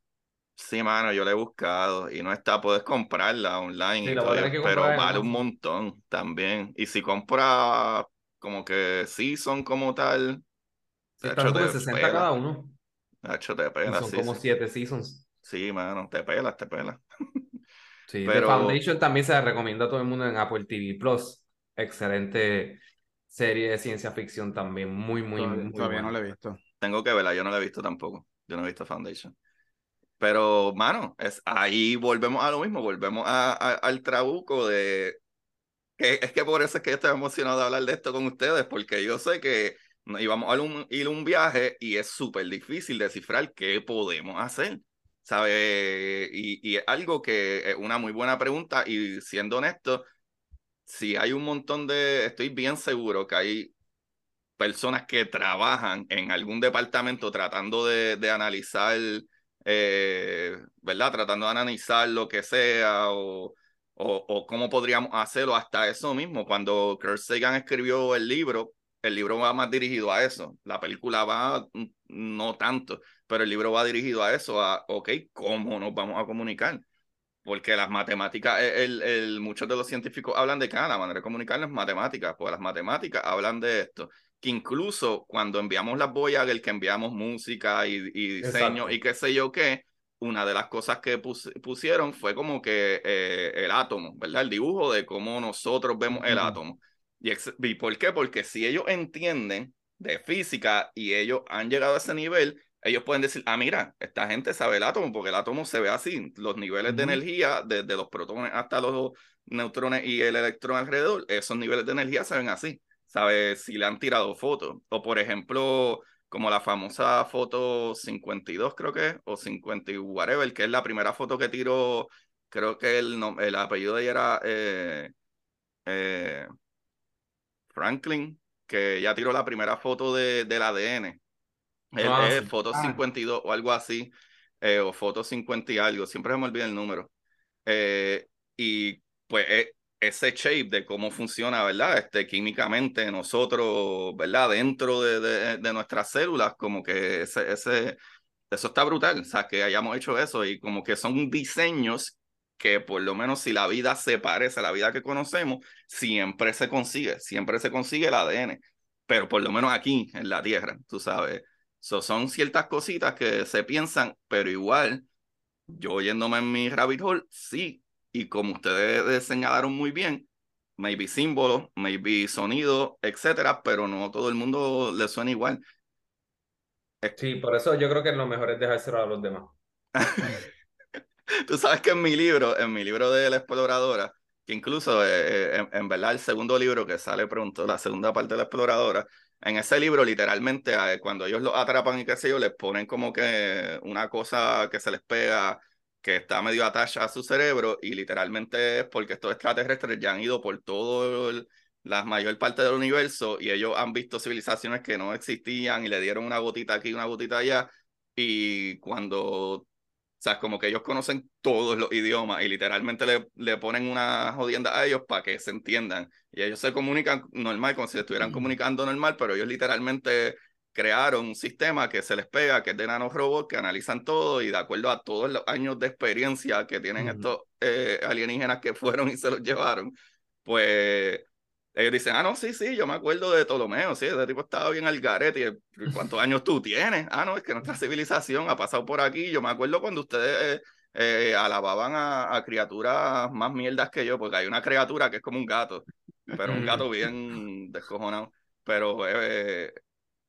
Sí, mano, yo la he buscado y no está, puedes comprarla online, y todo, pero vale un montón también. Y si compras como que sí son como tal, están como 60 cada uno. Hecho, te pelas, son como 7 seasons. Sí, mano, te pelas, te pelas. sí, pero... The Foundation también se recomienda a todo el mundo en Apple TV Plus. Excelente serie de ciencia ficción también muy, muy, todavía, muy Todavía no la he visto. Tengo que verla, yo no la he visto tampoco. Yo no he visto Foundation. Pero, mano, es, ahí volvemos a lo mismo, volvemos a, al trabuco de... Que, es que por eso es que estoy emocionado de hablar de esto con ustedes, porque yo sé que íbamos a un, ir un viaje y es súper difícil descifrar qué podemos hacer. ¿Sabe? Y, y algo que es una muy buena pregunta y siendo honesto, si hay un montón de, estoy bien seguro que hay personas que trabajan en algún departamento tratando de, de analizar, eh, ¿verdad? Tratando de analizar lo que sea o, o, o, cómo podríamos hacerlo, hasta eso mismo. Cuando Kurt Sagan escribió el libro, el libro va más dirigido a eso, la película va no tanto, pero el libro va dirigido a eso, a, ok, ¿cómo nos vamos a comunicar? porque las matemáticas, e, el, el, muchos de los científicos hablan de que la manera de comunicar es matemáticas, pues las matemáticas hablan de esto, que incluso cuando enviamos las el que enviamos música y, y diseño y qué sé yo qué, una de las cosas que pusieron fue como que eh, el átomo, ¿verdad? El dibujo de cómo nosotros vemos el átomo. Y, ¿Y por qué? Porque si ellos entienden de física y ellos han llegado a ese nivel, ellos pueden decir, ah, mira, esta gente sabe el átomo, porque el átomo se ve así, los niveles de energía, desde los protones hasta los neutrones y el electrón alrededor, esos niveles de energía se ven así, ¿sabe? Si le han tirado fotos, o por ejemplo, como la famosa foto 52, creo que, o 50 whatever, que es la primera foto que tiró, creo que el, el apellido de ella era eh, eh, Franklin, que ya tiró la primera foto de, del ADN es foto 52 o algo así, eh, o foto 50 y algo, siempre me olvida el número. Eh, y pues e, ese shape de cómo funciona, ¿verdad? Este, químicamente nosotros, ¿verdad? Dentro de, de, de nuestras células, como que ese, ese, eso está brutal, o sea, que hayamos hecho eso y como que son diseños que por lo menos si la vida se parece a la vida que conocemos, siempre se consigue, siempre se consigue el ADN, pero por lo menos aquí en la Tierra, tú sabes, son ciertas cositas que se piensan, pero igual, yo yéndome en mi rabbit hole, sí, y como ustedes señalaron muy bien, maybe símbolos, maybe sonido, etcétera, pero no todo el mundo le suena igual. Sí, por eso yo creo que lo mejor es dejárselo a los demás. Tú sabes que en mi libro, en mi libro de la exploradora, que incluso eh, eh, en, verdad el segundo libro que sale pronto, la segunda parte de la exploradora, en ese libro literalmente cuando ellos lo atrapan y qué sé yo, les ponen como que una cosa que se les pega que está medio atachada a su cerebro y literalmente es porque estos extraterrestres ya han ido por todo la mayor parte del universo y ellos han visto civilizaciones que no existían y le dieron una gotita aquí, una gotita allá y cuando o sea, como que ellos conocen todos los idiomas y literalmente le, le ponen una jodienda a ellos para que se entiendan. Y ellos se comunican normal, como si estuvieran comunicando normal, pero ellos literalmente crearon un sistema que se les pega, que es de nanorobots, que analizan todo y de acuerdo a todos los años de experiencia que tienen estos eh, alienígenas que fueron y se los llevaron, pues ellos dicen, ah, no, sí, sí, yo me acuerdo de Ptolomeo, sí, ese tipo estaba bien al garete. ¿Y cuántos años tú tienes? Ah, no, es que nuestra civilización ha pasado por aquí. Yo me acuerdo cuando ustedes eh, alababan a, criaturas más mierdas que yo, porque hay una criatura que es como un gato, pero un gato bien descojonado. Pero eh,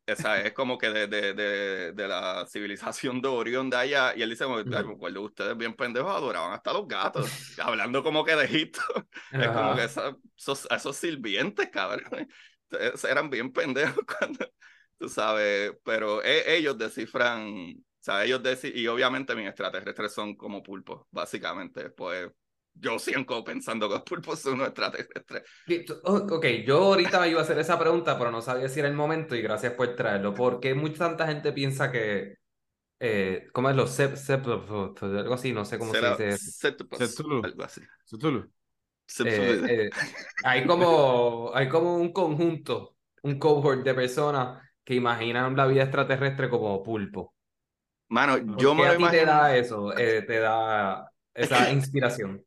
esa es como que de, de, de, de, la civilización de Orión de allá. Y él dice, me acuerdo, ustedes bien pendejos adoraban hasta los gatos, hablando como que de Egipto. Es como que esos, esos sirvientes, cabrón, eran bien pendejos cuando, tú sabes, pero e, ellos descifran, o sea, ellos decifran, y obviamente mis extraterrestres son como pulpos, básicamente, pues yo sigo pensando que los pulpos son extraterrestres. Ok, yo ahorita iba a hacer esa pregunta, pero no sabía si era el momento y gracias por traerlo. porque mucha tanta gente piensa que. Eh, ¿Cómo es los sep, algo así? No sé cómo se dice. Septulu. Algo así. Eh, eh, hay, como, hay como un conjunto, un cohort de personas que imaginan la vida extraterrestre como pulpo. Mano, yo me a ti te da eso? te da esa inspiración.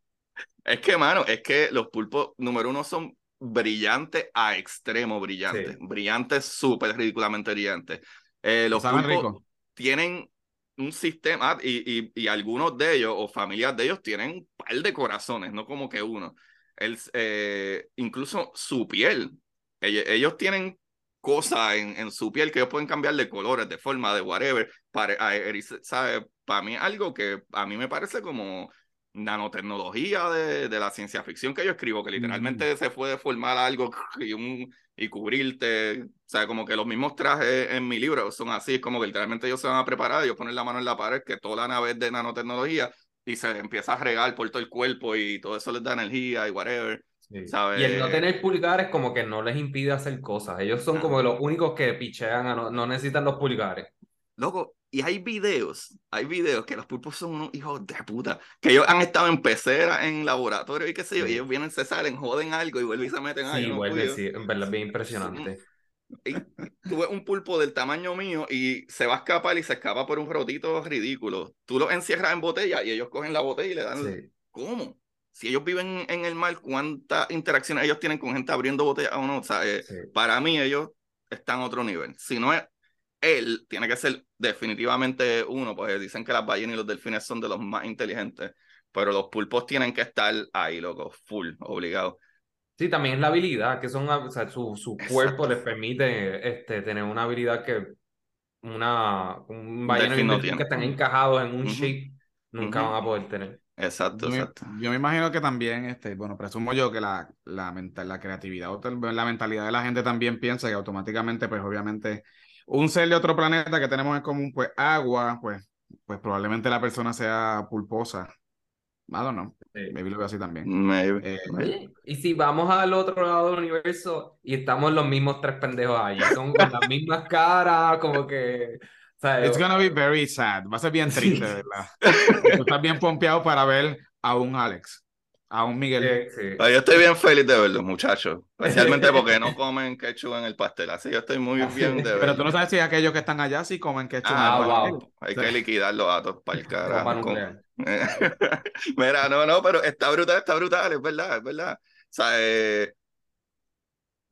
Es que, mano, es que los pulpos, número uno, son brillantes a extremo brillantes. Brillantes, súper ridículamente brillantes. Eh, los pulpos tienen un sistema, y, y, algunos de ellos, o familias de ellos, tienen un par de corazones, no como que uno. El, eh, incluso su piel. Ellos, tienen cosas en, en, su piel que ellos pueden cambiar de colores, de forma, de whatever. Para, ¿sabe? para mí algo que a mí me parece como nanotecnología de, de, la ciencia ficción que yo escribo, que literalmente se puede formar algo y, un, y cubrirte. O sea, como que los mismos trajes en mi libro son así, es como que literalmente ellos se van a preparar, ellos ponen la mano en la pared, que toda la nave es de nanotecnología y se empieza a regar por todo el cuerpo y todo eso les da energía y whatever. ¿sabes? Y el no tener pulgares como que no les impide hacer cosas. Ellos son como los únicos que pichean, no, no necesitan los pulgares. Loco, y hay videos, hay videos que los pulpos son unos hijos de puta, que ellos han estado en pecera, en laboratorio y qué sé yo, y ellos vienen, se salen, joden algo y vuelven y se meten ahí. Sí, vuelve, sí, en verdad, bien impresionante. Y tú ves un pulpo del tamaño mío y se va a escapar y se escapa por un rotito ridículo. Tú los encierras en botella y ellos cogen la botella y le dan... ¿Cómo? Si ellos viven en el mar, ¿cuántas interacciones ellos tienen con gente abriendo botellas o no? O sea, eh, para mí ellos están a otro nivel. Si no es él tiene que ser definitivamente uno, pues dicen que las ballenas y los delfines son de los más inteligentes, pero los pulpos tienen que estar ahí, loco, full, obligado. Sí, también es la habilidad, que son, o sea, su, su cuerpo les permite este, tener una habilidad que una, un ballena y un delfín que están encajados en un shape nunca van a poder tener. Exacto, yo exacto. Yo me imagino que también, este, bueno, presumo yo que la, la, mental, la creatividad o la mentalidad de la gente también piensa que automáticamente, pues obviamente un ser de otro planeta que tenemos en común, pues agua, pues, pues probablemente la persona sea pulposa. I don't know. Maybe lo veo así también. Maybe. Eh, y si vamos al otro lado del universo y estamos los mismos tres pendejos ahí, son con las mismas caras, como que. O sea, It's gonna be very sad. Va a ser bien triste, ¿verdad? Tú estás bien pompeado para ver a un Alex. A un Miguel. Sí, sí. Pero yo estoy bien feliz de verlos, muchachos. Especialmente porque no comen ketchup en el pastel. Así yo estoy muy bien de Pero verlos. tú no sabes si aquellos que están allá sí comen ketchup. en el Ah, pastel. wow. Hay que liquidar los datos para el carajo. nuclear. Mira, no, no, pero está brutal, está brutal, es verdad, es verdad. O sea, eh,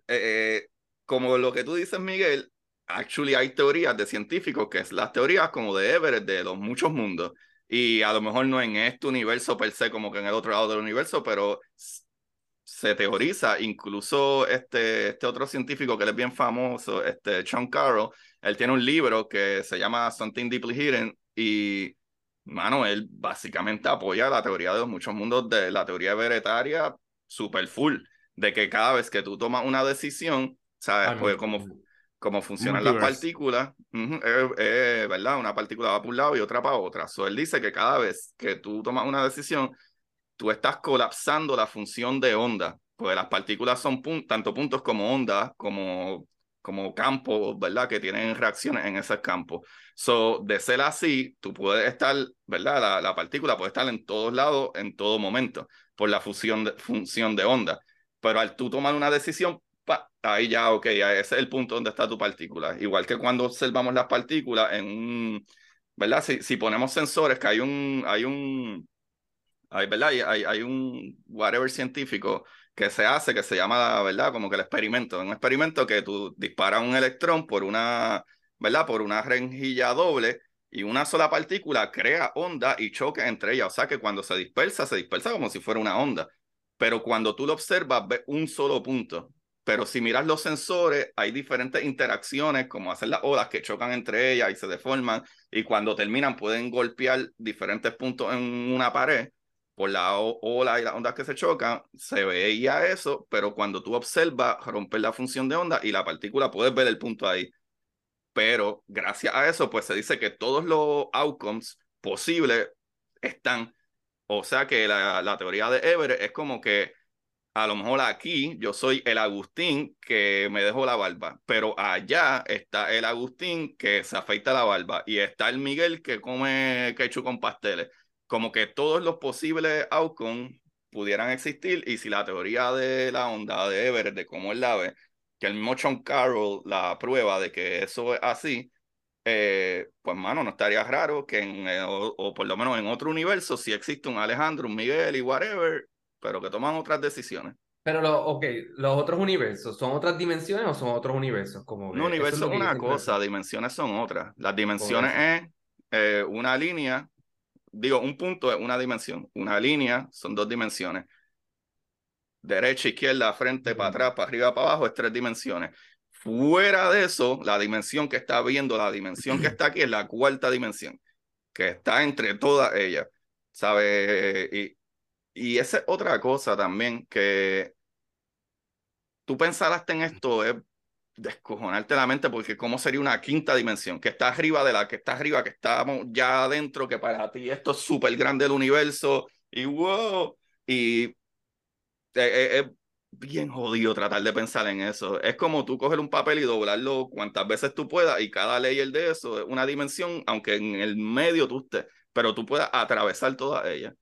eh, como lo que tú dices, Miguel, actually hay teorías de científicos que es las teorías como de Everett, de los muchos mundos. Y a lo mejor no en este universo per se, como que en el otro lado del universo, pero se teoriza, incluso este, este otro científico que él es bien famoso, este Sean Carroll, él tiene un libro que se llama Something Deeply Hidden y, mano, él básicamente apoya la teoría de los muchos mundos, de la teoría veretaria super full, de que cada vez que tú tomas una decisión, ¿sabes? Ay, Pues como cómo funcionan las partículas, ujú, es, es, ¿verdad? Una partícula va por un lado y otra para otra. So, él dice que cada vez que tú tomas una decisión, tú estás colapsando la función de onda, porque las partículas son pun- tanto puntos como ondas, como, como campos, ¿verdad? Que tienen reacciones en esos campos. So, de ser así, tú puedes estar, ¿verdad? La, la partícula puede estar en todos lados, en todo momento, por la fusión de, función de onda. Pero al tú tomar una decisión, pa, ahí ya, ok, ese es el punto donde está tu partícula. Igual que cuando observamos las partículas en un, ¿verdad? Si, si ponemos sensores, que hay un, hay un, hay, ¿verdad? Hay, hay un whatever científico que se hace, que se llama, ¿verdad? Como que el experimento. Un experimento que tú disparas un electrón por una, ¿verdad? Por una rejilla doble y una sola partícula crea onda y choque entre ellas. O sea que cuando se dispersa, se dispersa como si fuera una onda. Pero cuando tú lo observas, ves un solo punto. Pero si miras los sensores, hay diferentes interacciones, como hacer las olas que chocan entre ellas y se deforman, y cuando terminan pueden golpear diferentes puntos en una pared por la ola y las ondas que se chocan, se veía eso, pero cuando tú observas, romper la función de onda y la partícula, puedes ver el punto ahí. Pero gracias a eso, pues se dice que todos los outcomes posibles están. O sea que la, la teoría de Everett es como que a lo mejor aquí yo soy el Agustín que me dejó la barba, pero allá está el Agustín que se afeita la barba y está el Miguel que come ketchup con pasteles. Como que todos los posibles outcomes pudieran existir y si la teoría de la onda de Everett, de cómo él la ve, que el mismo Sean Carroll la prueba de que eso es así, eh, pues mano, no estaría raro que en, eh, o, o por lo menos en otro universo si existe un Alejandro, un Miguel y whatever, pero que toman otras decisiones. Pero, lo, ok, los otros universos, ¿son otras dimensiones o son otros universos? Como eso universo es una cosa, dimensiones son otras. Las dimensiones es eh, una línea, digo, un punto es una dimensión, una línea son dos dimensiones. Derecha, izquierda, frente, para atrás, para arriba, para abajo, es tres dimensiones. Fuera de eso, la dimensión que está viendo, la dimensión que está aquí es la cuarta dimensión, que está entre todas ellas, ¿sabes? Y, y esa es otra cosa también, que tú pensar hasta en esto es descojonarte la mente, porque ¿cómo sería una quinta dimensión? Que está arriba de la que está arriba, que estamos ya adentro, que para ti esto es súper grande el universo, y wow, y eh, eh, es bien jodido tratar de pensar en eso. Es como tú coger un papel y doblarlo cuantas veces tú puedas, y cada layer de eso es una dimensión, aunque en el medio tú estés, pero tú puedas atravesar todas ellas.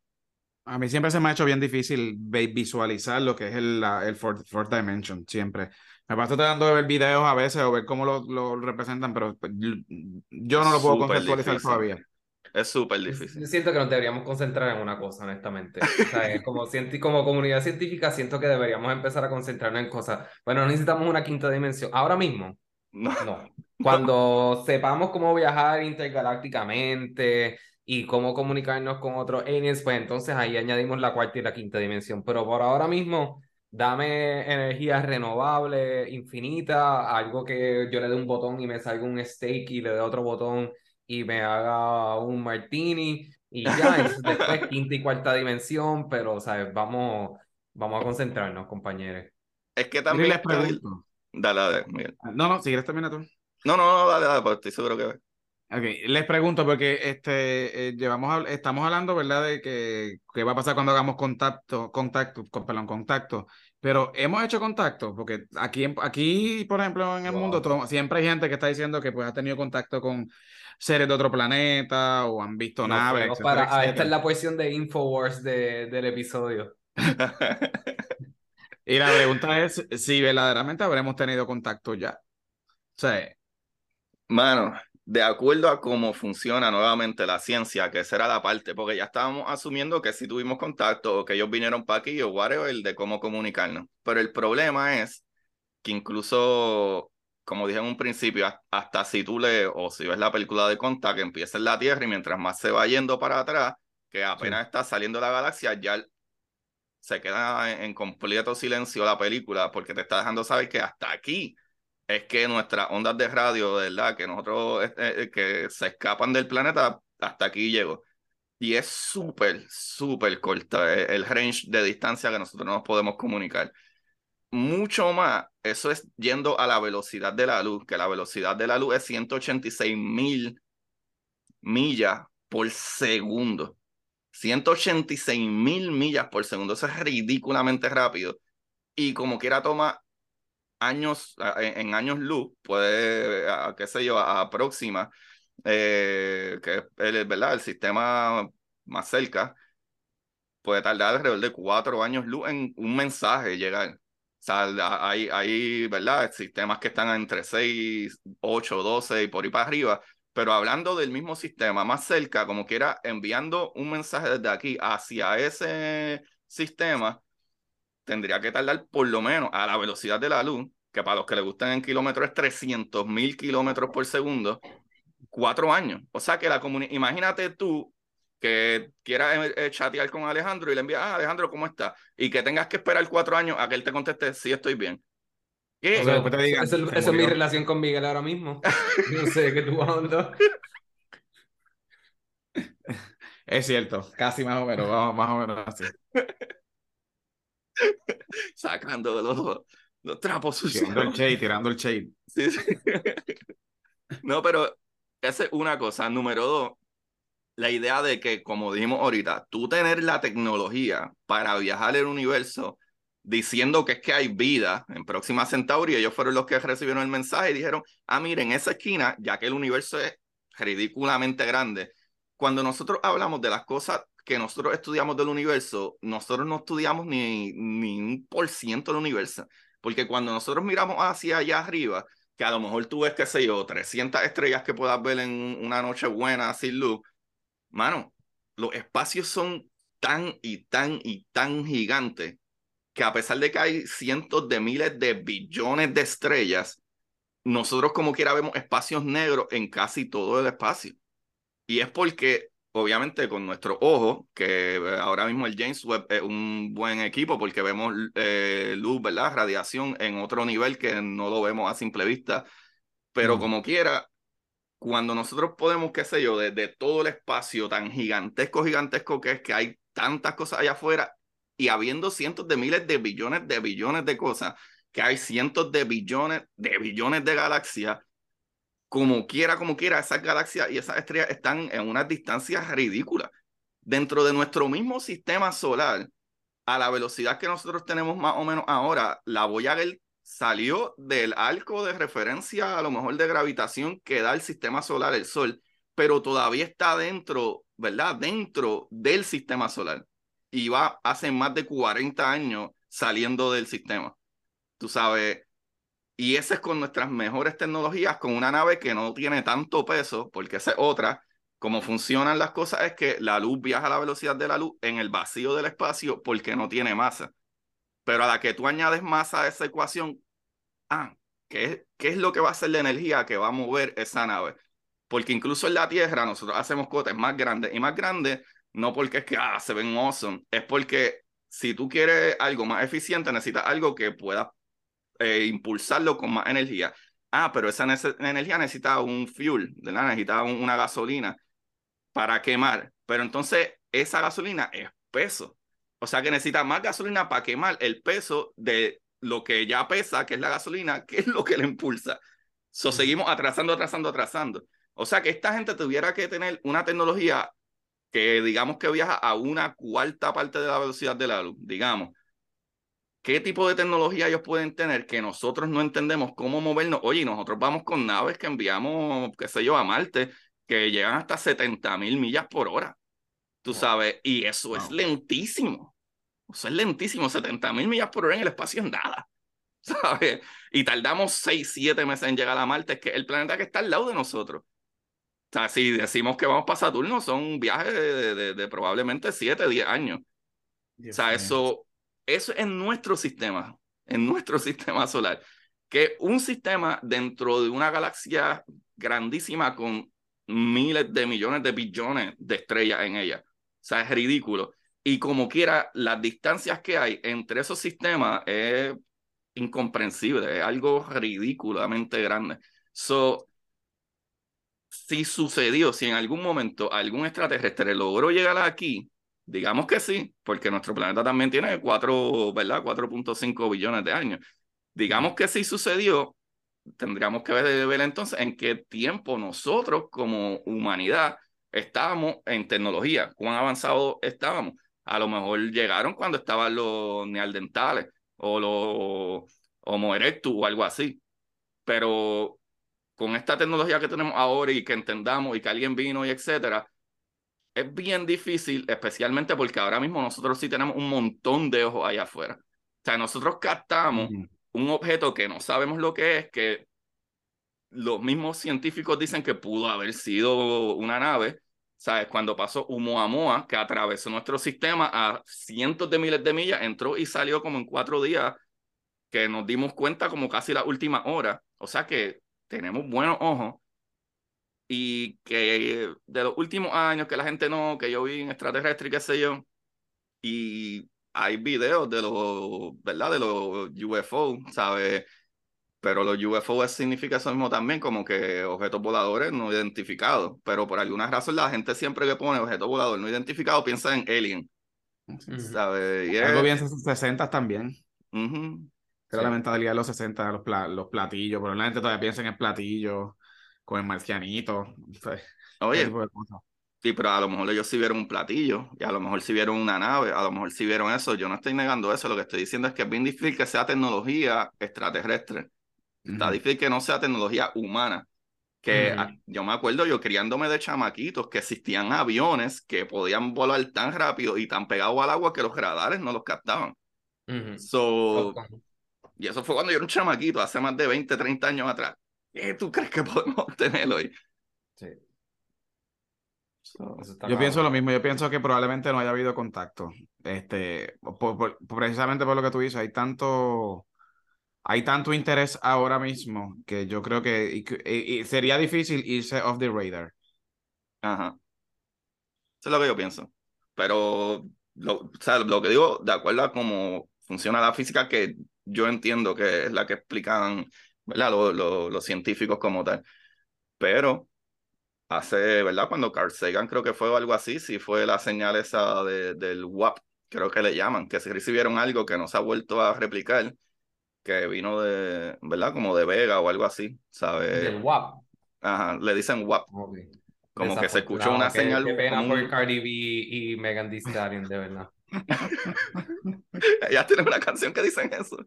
A mí siempre se me ha hecho bien difícil visualizar lo que es el, la- el fourth, fourth dimension, siempre. Me paso tratando de ver videos a veces o ver cómo lo, lo representan, pero pues, yo no lo puedo Súper conceptualizar difícil. todavía. Es súper Yo difícil. siento que nos deberíamos concentrar en una cosa, honestamente. O sea, es como, como comunidad científica, siento que deberíamos empezar a concentrarnos en cosas. Bueno, no necesitamos una quinta dimensión. Ahora mismo, No. no. Cuando sepamos cómo viajar intergalácticamente y cómo comunicarnos con otros aliens, pues entonces ahí añadimos la cuarta y la quinta dimensión. Pero por ahora mismo, dame energía renovable, infinita, algo que yo le dé un botón y me salga un steak y le dé otro botón y me haga un martini y ya, entonces después quinta y cuarta dimensión, pero, ¿sabes? Vamos, vamos a concentrarnos, compañeros. Es que también les pregunto. Dale, dale, Miguel. No, no, si quieres termina tú. No, no, no, dale, dale, porque estoy seguro que... Ok, les pregunto porque este, eh, llevamos, estamos hablando, ¿verdad? De que qué va a pasar cuando hagamos contacto, contacto, con, perdón, contacto. Pero hemos hecho contacto, porque aquí, aquí, por ejemplo, en el Wow. mundo, todo- siempre hay gente que está diciendo que pues ha tenido contacto con seres de otro planeta o han visto naves, etcétera, para- ah, esta es la porción de Infowars de, del episodio. y la pregunta es si verdaderamente habremos tenido contacto ya. Sí. Mano, de acuerdo a cómo funciona nuevamente la ciencia, que esa era la parte, porque ya estábamos asumiendo que si tuvimos contacto o que ellos vinieron para aquí o whatever, de cómo comunicarnos. Pero el problema es que incluso, como dije en un principio, hasta si tú lees o si ves la película de Contact, que empieza en la Tierra y mientras más se va yendo para atrás, que apenas está saliendo la galaxia, ya se queda en, completo silencio la película porque te está dejando saber que hasta aquí es que nuestras ondas de radio, ¿verdad? Que nosotros, este, eh, que se escapan del planeta, hasta aquí llegó. Y es súper, súper corta eh, el range de distancia que nosotros nos podemos comunicar. Mucho más, eso es yendo a la velocidad de la luz, que la velocidad de la luz es 186 mil millas por segundo. 186 mil millas por segundo. Eso es ridículamente rápido. Y como quiera toma años, en, años luz, puede, qué sé yo, a, próxima, eh, que es ¿verdad? el sistema más cerca, puede tardar alrededor de cuatro años luz en un mensaje llegar. O sea, hay, hay, ¿verdad? Sistemas que están entre 6, 8, 12 y por ahí para arriba, pero hablando del mismo sistema más cerca, como quiera, enviando un mensaje desde aquí hacia ese sistema, tendría que tardar por lo menos a la velocidad de la luz, que para los que le gustan en kilómetros es 300 mil kilómetros por segundo, cuatro años. O sea que la comunidad, imagínate tú que quieras eh, eh, chatear con Alejandro y le envías, ah, Alejandro, ¿cómo está? Y que tengas que esperar cuatro años a que él te conteste, sí, estoy bien. esa, es mi relación con Miguel ahora mismo. No sé qué tú andas. Es cierto, casi más o menos, más o menos así. Sacando los, los trapos sucios. Tirando el shade, tirando el shade. Sí, sí. No, pero esa es una cosa. Número dos, la idea de que, como dijimos ahorita, tú tener la tecnología para viajar el universo diciendo que es que hay vida en Próxima Centauri, ellos fueron los que recibieron el mensaje y dijeron, ah, miren, esa esquina, ya que el universo es ridículamente grande, cuando nosotros hablamos de las cosas que nosotros estudiamos del universo, nosotros no estudiamos ni, ni un por ciento del universo, porque cuando nosotros miramos hacia allá arriba, que a lo mejor tú ves, qué sé yo, 300 estrellas que puedas ver en una noche buena sin luz, mano, los espacios son tan y tan y tan gigantes que a pesar de que hay cientos de miles de billones de estrellas, nosotros como quiera vemos espacios negros en casi todo el espacio. Y es porque, obviamente, con nuestro ojo, que eh, ahora mismo el James Webb es un buen equipo porque vemos eh, luz, ¿verdad? Radiación en otro nivel que no lo vemos a simple vista. Pero como quiera, cuando nosotros podemos, qué sé yo, desde todo el espacio tan gigantesco, gigantesco que es, que hay tantas cosas allá afuera y habiendo cientos de miles de billones de billones de cosas, que hay cientos de billones de billones de galaxias, como quiera, como quiera, esas galaxias y esas estrellas están en unas distancias ridículas. Dentro de nuestro mismo sistema solar, a la velocidad que nosotros tenemos más o menos ahora, la Voyager salió del arco de referencia, a lo mejor de gravitación que da el sistema solar, el Sol, pero todavía está dentro, ¿verdad? Dentro del sistema solar. Y va hace más de 40 años saliendo del sistema. Tú sabes, y ese es con nuestras mejores tecnologías, con una nave que no tiene tanto peso, porque esa es otra. Cómo funcionan las cosas es que la luz viaja a la velocidad de la luz en el vacío del espacio porque no tiene masa. Pero a la que tú añades masa a esa ecuación, ah, ¿qué, ¿qué es lo que va a ser la energía que va a mover esa nave? Porque incluso en la Tierra nosotros hacemos cohetes más grandes y más grandes, no porque es que ah, se ven awesome, es porque si tú quieres algo más eficiente, necesitas algo que pueda eh, impulsarlo con más energía. Ah, pero esa energía necesita un fuel, ¿verdad? necesita una gasolina para quemar. Pero entonces esa gasolina es peso. O sea que necesita más gasolina para quemar el peso de lo que ya pesa, que es la gasolina, que es lo que le impulsa. So, seguimos atrasando, atrasando, atrasando. O sea que esta gente tuviera que tener una tecnología que digamos que viaja a una cuarta parte de la velocidad de la luz, digamos. ¿Qué tipo de tecnología ellos pueden tener que nosotros no entendemos cómo movernos? Oye, nosotros vamos con naves que enviamos, qué sé yo, a Marte, que llegan hasta 70 mil millas por hora, tú sabes, y eso es lentísimo. Eso es lentísimo, 70 mil millas por hora en el espacio es nada. ¿Sabes? Y tardamos 6, 7 meses en llegar a Marte, que es el planeta que está al lado de nosotros. O sea, si decimos que vamos para Saturno, son viajes de, de, de probablemente 7, 10 años. o sea, eso, eso es en nuestro sistema, en nuestro sistema solar. Que un sistema dentro de una galaxia grandísima con miles de millones de billones de estrellas en ella. O sea, es ridículo. Y como quiera, las distancias que hay entre esos sistemas es incomprensible, es algo ridículamente grande. So, si sucedió, si en algún momento algún extraterrestre logró llegar aquí, digamos que sí, porque nuestro planeta también tiene 4, ¿verdad? 4.5 billones de años. Digamos que sí sucedió, tendríamos que ver, ver entonces en qué tiempo nosotros como humanidad estábamos en tecnología, cuán avanzados estábamos. A lo mejor llegaron cuando estaban los neandertales o los Homo erectus o algo así. Pero con esta tecnología que tenemos ahora y que entendamos y que alguien vino y etcétera, es bien difícil, especialmente porque ahora mismo nosotros sí tenemos un montón de ojos allá afuera. O sea, nosotros captamos un objeto que no sabemos lo que es, que los mismos científicos dicen que pudo haber sido una nave, ¿sabes? Cuando pasó Oumuamua, que atravesó nuestro sistema a cientos de miles de millas, entró y salió como en cuatro días, que nos dimos cuenta como casi la última hora. O sea que tenemos buenos ojos y que de los últimos años que la gente no, que yo vi en extraterrestre y qué sé yo, y hay videos de los, ¿verdad? De los UFO, ¿sabes? Pero los UFO significa eso mismo también, como que objetos voladores no identificados. Pero por alguna razón la gente siempre que pone objeto volador no identificado piensa en alien. ¿Sabes? Algo bien 60 también. Era la mentalidad de los 60, los, los platillos, pero la gente todavía piensa en el platillo, con el marcianito. Oye, sí, pero a lo mejor ellos sí vieron un platillo, y a lo mejor sí vieron una nave, a lo mejor sí vieron eso. Yo no estoy negando eso, lo que estoy diciendo es que es bien difícil que sea tecnología extraterrestre. Está difícil que no sea tecnología humana. Que yo me acuerdo yo criándome de chamaquitos que existían aviones que podían volar tan rápido y tan pegados al agua que los radares no los captaban. so, y eso fue cuando yo era un chamaquito, hace más de 20, 30 años atrás. ¿Qué tú crees que podemos tener hoy? Sí. yo pienso lo mismo, yo pienso que probablemente no haya habido contacto. Este, precisamente por lo que tú dices, hay tanto, hay tanto interés ahora mismo que yo creo que sería difícil irse off the radar. Ajá. Eso es lo que yo pienso. Pero lo, o sea, lo que digo, de acuerdo a cómo funciona la física, que yo entiendo que es la que explican ¿verdad? Los, los, científicos como tal. Pero hace, ¿verdad? Cuando Carl Sagan creo que fue algo así, sí fue la señal esa de, del WAP, creo que le llaman, que si recibieron algo que no se ha vuelto a replicar, que vino de, ¿verdad? Como de Vega o algo así, ¿sabes? Del WAP. Ajá, le dicen WAP. Como que se escuchó una señal. Qué pena por Cardi B y Megan Thee Stallion, de verdad. Ellas tienen una canción que dicen eso.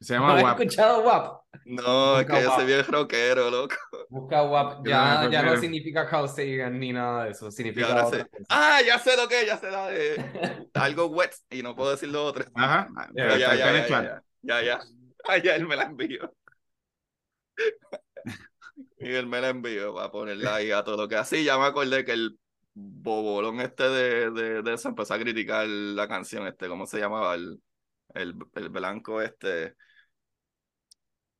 Se llama ¿No WAP. escuchado WAP? No, es que yo soy bien rockero, loco. Busca WAP. Ya, ya no significa Carl Sagan ni nada de eso. Significa otra Ah, ya sé lo que es, ya sé la de algo wet y no puedo decir lo otro. Ajá. ya, ya, ya, ya, ya, ya. Ah, ya él me la envió. y él me la envió para ponerla ahí a todo lo que así. Ya me acordé que el bobolón este de, de, de eso empezó a criticar la canción este, ¿cómo se llamaba? El, el, el blanco este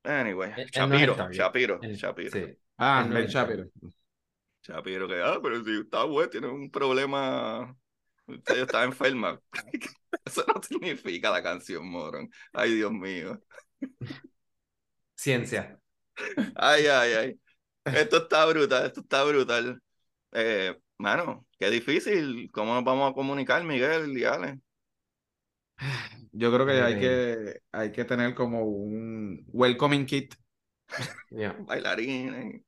Anyway, Shapiro, Shapiro, Shapiro. Sí. Ah, el Shapiro. Shapiro, que, ah, pero si está bueno, tiene un problema, usted está enferma. Eso no significa la canción, moron. Ay, Dios mío. Ciencia. Ay, ay, ay. Esto está brutal, esto está brutal. Eh, mano, qué difícil. ¿Cómo nos vamos a comunicar, Miguel y Ale? Yo creo que hay que, hay que tener como un welcoming kit. Bailarines.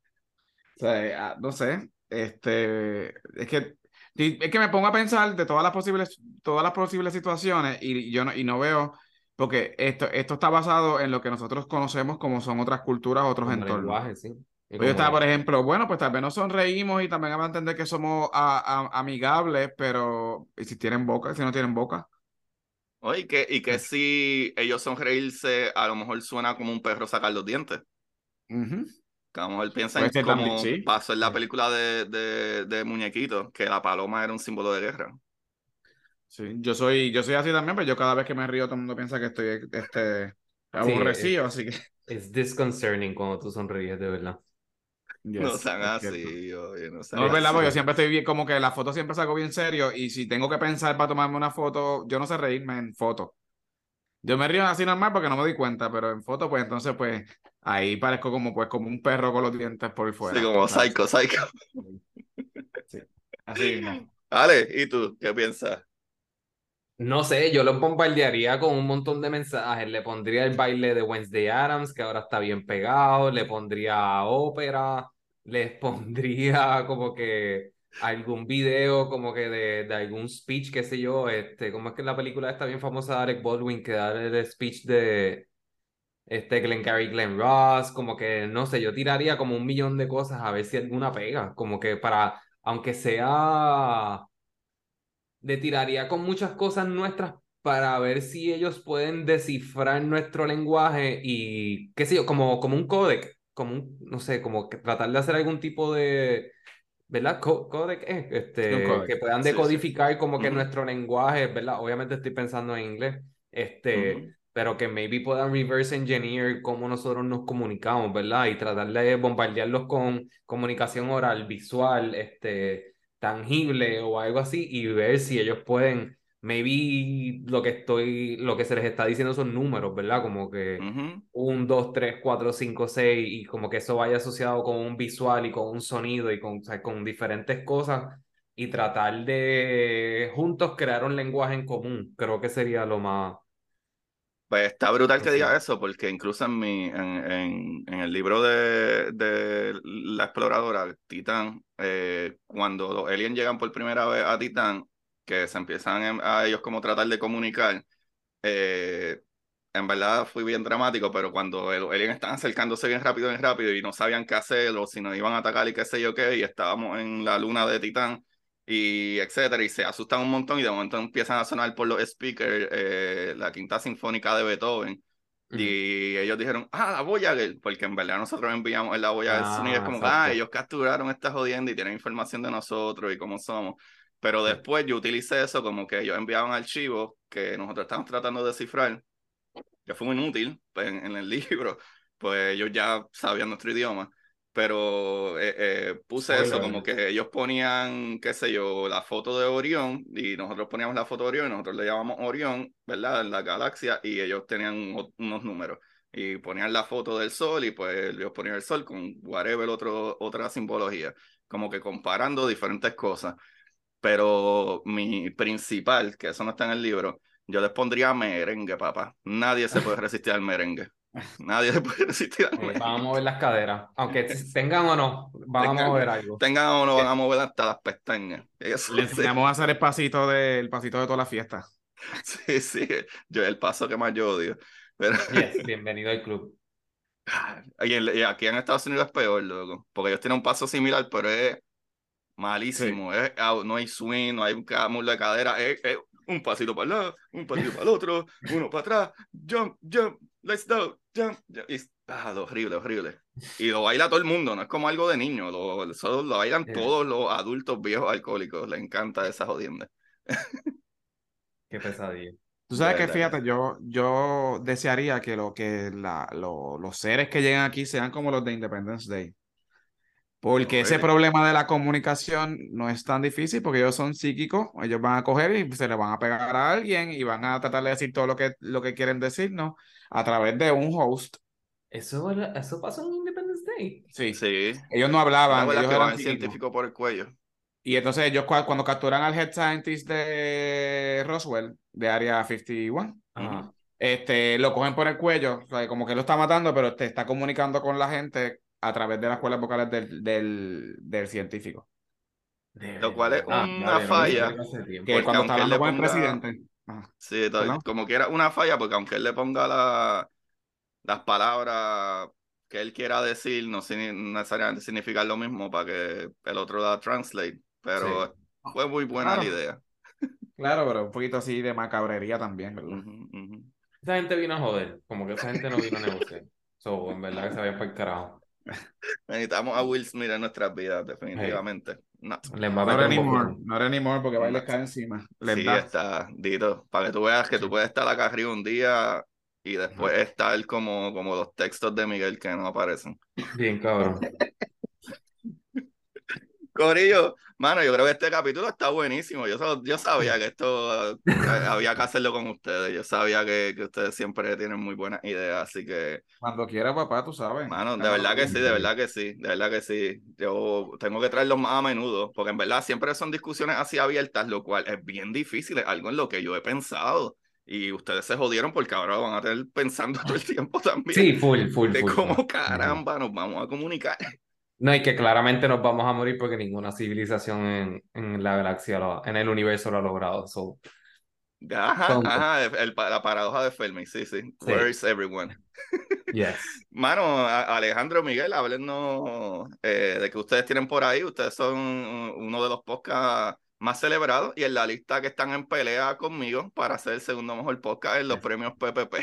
O sea, ah, no sé. Este, es que es que me pongo a pensar de todas las posibles, todas las posibles situaciones y yo no, y no veo, porque esto, esto está basado en lo que nosotros conocemos como son otras culturas, otros entornos. sí. Pues yo estaba, por ejemplo, bueno, pues tal vez nos sonreímos y también vamos a entender que somos amigables, pero ¿y si tienen boca? ¿Si no tienen boca? Oye, ¿y que, y que si ellos sonreírse, a lo mejor suena como un perro sacar los dientes. Que a lo mejor piensan como también, sí. pasó en la Sí. película de, de, de Muñequito, que la paloma era un símbolo de guerra. Sí, yo soy, yo soy así también, pero yo cada vez que me río todo el mundo piensa que estoy este, aborrecido, así que... Es disconcerting cuando tú sonríes, de verdad. No Yes, sean es cierto. así, oye, no sean No, verdad, porque yo siempre estoy bien, como que la foto siempre saco bien serio y si tengo que pensar para tomarme una foto, yo no sé reírme en foto. Yo me río así normal porque no me doy cuenta, pero en foto, pues entonces, pues ahí parezco como, pues, como un perro con los dientes por fuera. Sí, como psycho, psycho. Sí, así mismo. Ale, ¿y tú qué piensas? No sé, yo los bombardearía con un montón de mensajes. Le pondría el baile de Wednesday Adams, que ahora está bien pegado. Le pondría ópera. Les pondría como que algún video, como que de, de algún speech, qué sé yo. Este, como es que la película está bien famosa de Alec Baldwin, que da el speech de este Glengarry Glenn Ross. Como que, no sé, yo tiraría como un millón de cosas a ver si alguna pega. Como que para, aunque sea le tiraría con muchas cosas nuestras para ver si ellos pueden descifrar nuestro lenguaje y, qué sé yo, como, como un códec, como un, no sé, como que tratar de hacer algún tipo de, ¿verdad? Co- Códec, eh, este, Sí, códec. que puedan Sí, sí. decodificar como que Ujú. nuestro lenguaje, ¿verdad? Obviamente estoy pensando en inglés, este, Ujú. pero que maybe puedan reverse engineer cómo nosotros nos comunicamos, ¿verdad? Y tratar de bombardearlos con comunicación oral, visual, este, tangible o algo así y ver si ellos pueden, maybe lo que estoy, lo que se les está diciendo son números, ¿verdad? Como que Ujú. un, dos, tres, cuatro, cinco, seis y como que eso vaya asociado con un visual y con un sonido y con, o sea, con diferentes cosas y tratar de juntos crear un lenguaje en común, creo que sería lo más... Pues está brutal que diga eso, porque incluso en, mi, en, en, en el libro de, de la exploradora, Titán, eh, cuando los aliens llegan por primera vez a Titán, que se empiezan em- a ellos como tratar de comunicar, eh, en verdad fue bien dramático, pero cuando los aliens estaban acercándose bien rápido, bien rápido y no sabían qué hacer o si nos iban a atacar y qué sé yo qué, y estábamos en la luna de Titán y etcétera, y se asustan un montón y de momento empiezan a sonar por los speakers eh, la quinta sinfónica de Beethoven y ellos dijeron, ah, la Voyager, porque en verdad nosotros enviamos la Voyager Ah, y es como, exacto. ah, ellos capturaron esta jodienda y tienen información de nosotros y cómo somos. Pero después yo utilicé eso como que ellos enviaban archivos que nosotros estábamos tratando de descifrar, que fue muy inútil pues, en, en el libro, pues ellos ya sabían nuestro idioma. Pero eh, eh, puse eso, como que ellos ponían, qué sé yo, la foto de Orión y nosotros poníamos la foto de Orión y nosotros le llamamos Orión, ¿verdad? En la galaxia y ellos tenían unos números y ponían la foto del sol y pues ellos ponían el sol con whatever otro, otra simbología, como que comparando diferentes cosas. Pero mi principal, que eso no está en el libro, yo les pondría merengue, papá. Nadie se puede resistir al merengue. Nadie se puede resistir al Eh, merengue. van a mover las caderas, aunque tengan o no, van a mover algo. Tengan o no van a mover hasta las pestañas. Eso Le sí. enseñamos a hacer el pasito de, el pasito de toda la fiesta. Sí, sí, yo el paso que más yo odio. Pero Yes, bienvenido al club. y en- y aquí en Estados Unidos es peor, loco, porque ellos tienen un paso similar, pero es malísimo. Ah, no hay swing, no hay un de cadera, es, es un pasito para el lado, un pasito para el otro, uno para atrás, jump, jump, let's go, jump, jump. Y, ah, horrible, horrible. Y lo baila todo el mundo, no es como algo de niño, lo, lo bailan todos los adultos viejos alcohólicos, les encanta esa jodienda. Qué pesadilla. Tú sabes que, fíjate, yo, yo desearía que, lo, que la, lo- los seres que llegan aquí sean como los de Independence Day. Porque ese problema de la comunicación no es tan difícil porque ellos son psíquicos, ellos van a coger y se le van a pegar a alguien y van a tratar de decir todo lo que, lo que quieren decirnos a través de un host. Eso, eso pasó en Independence Day. Sí, Sí, ellos no la hablaban, ellos que eran científico por el cuello. Y entonces ellos cua- cuando capturan al head scientist de Roswell, de Área 51, Ajá. este, lo cogen por el cuello, o sea, como que lo está matando, pero te está comunicando con la gente a través de las cuerdas vocales del, del, del científico. De Lo cual es una vieron falla. Que Porque cuando está hablando le con el presidente. Ajá. Sí, como quiera una falla, porque aunque él le ponga la, las palabras que él quiera decir, no signi- necesariamente significan lo mismo para que el otro la translate, pero fue muy buena Claro. la idea. Claro, pero un poquito así de macabrería también, ¿verdad? Ujú, ujú. Esa gente vino a joder, como que esa gente no vino a negociar. So, en verdad que se había para el carajo. Necesitamos a Will Smith en nuestras vidas, definitivamente. No. Les va a No un anymore, poco. no era anymore porque va y les cae encima. Les Sí, da. está, Dito, para que tú veas que tú puedes estar acá arriba un día y después estar como, como los textos de Miguel que no aparecen. Bien, cabrón. Corillo, mano, yo creo que este capítulo está buenísimo. Yo, yo sabía que esto eh, había que hacerlo con ustedes. Yo sabía que, que ustedes siempre tienen muy buenas ideas, así que, Cuando quiera, papá, tú sabes. mano, de verdad que sí, de verdad que sí, de verdad que sí. Yo tengo que traerlos más a menudo, porque en verdad siempre son discusiones así abiertas, lo cual es bien difícil, es algo en lo que yo he pensado. Y ustedes se jodieron porque ahora van a tener pensando todo el tiempo también Sí, full, full, de full. cómo full. caramba nos vamos a comunicar. No, y que claramente nos vamos a morir porque ninguna civilización en, en la galaxia, lo- en el universo lo ha logrado. So, Ajá, ajá, el- la paradoja de Fermi, sí, sí. Where is everyone? yes. Mano, Alejandro Miguel, háblenos eh, de que ustedes tienen por ahí. Ustedes son uno de los podcasts más celebrados y en la lista que están en pelea conmigo para ser el segundo mejor podcast en los premios PPP.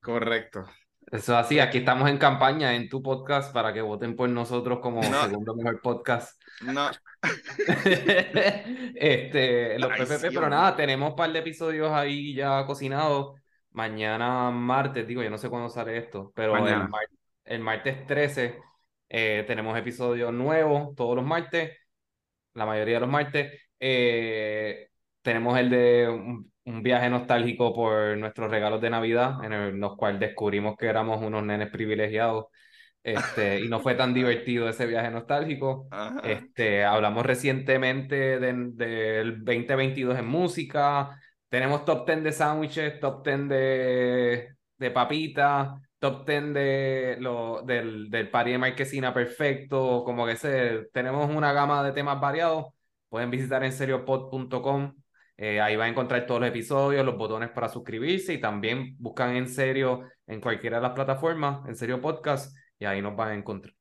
Correcto. Eso así, aquí estamos en campaña en tu podcast para que voten por nosotros como No. segundo mejor podcast. No, este, los PPP, pero nada, tenemos un par de episodios ahí ya cocinados. Mañana martes, digo, yo no sé cuándo sale esto, pero el, Mañana. mar- el martes 13 eh, tenemos episodios nuevos todos los martes, la mayoría de los martes. Eh, tenemos el de un, viaje nostálgico por nuestros regalos de Navidad, en el- los cuales descubrimos que éramos unos nenes privilegiados. Este, y no fue tan divertido ese viaje nostálgico. ajá. Este, hablamos recientemente de- del 2022 en música. Tenemos top 10 de sándwiches, top 10 de, de papitas, top 10 de lo, del, del party de marquesina perfecto. Como que se, tenemos una gama de temas variados. Pueden visitar en seriopod.com. Eh, ahí van a encontrar todos los episodios, los botones para suscribirse y también buscan en serio en cualquiera de las plataformas, en serio podcast, y ahí nos van a encontrar.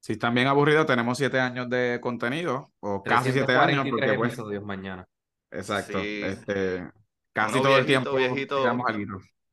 Si están bien aburridos, tenemos siete años de contenido, o casi siete años, 343 porque pues, episodios mañana. exacto, Sí. este, casi Uno todo el tiempo viejito.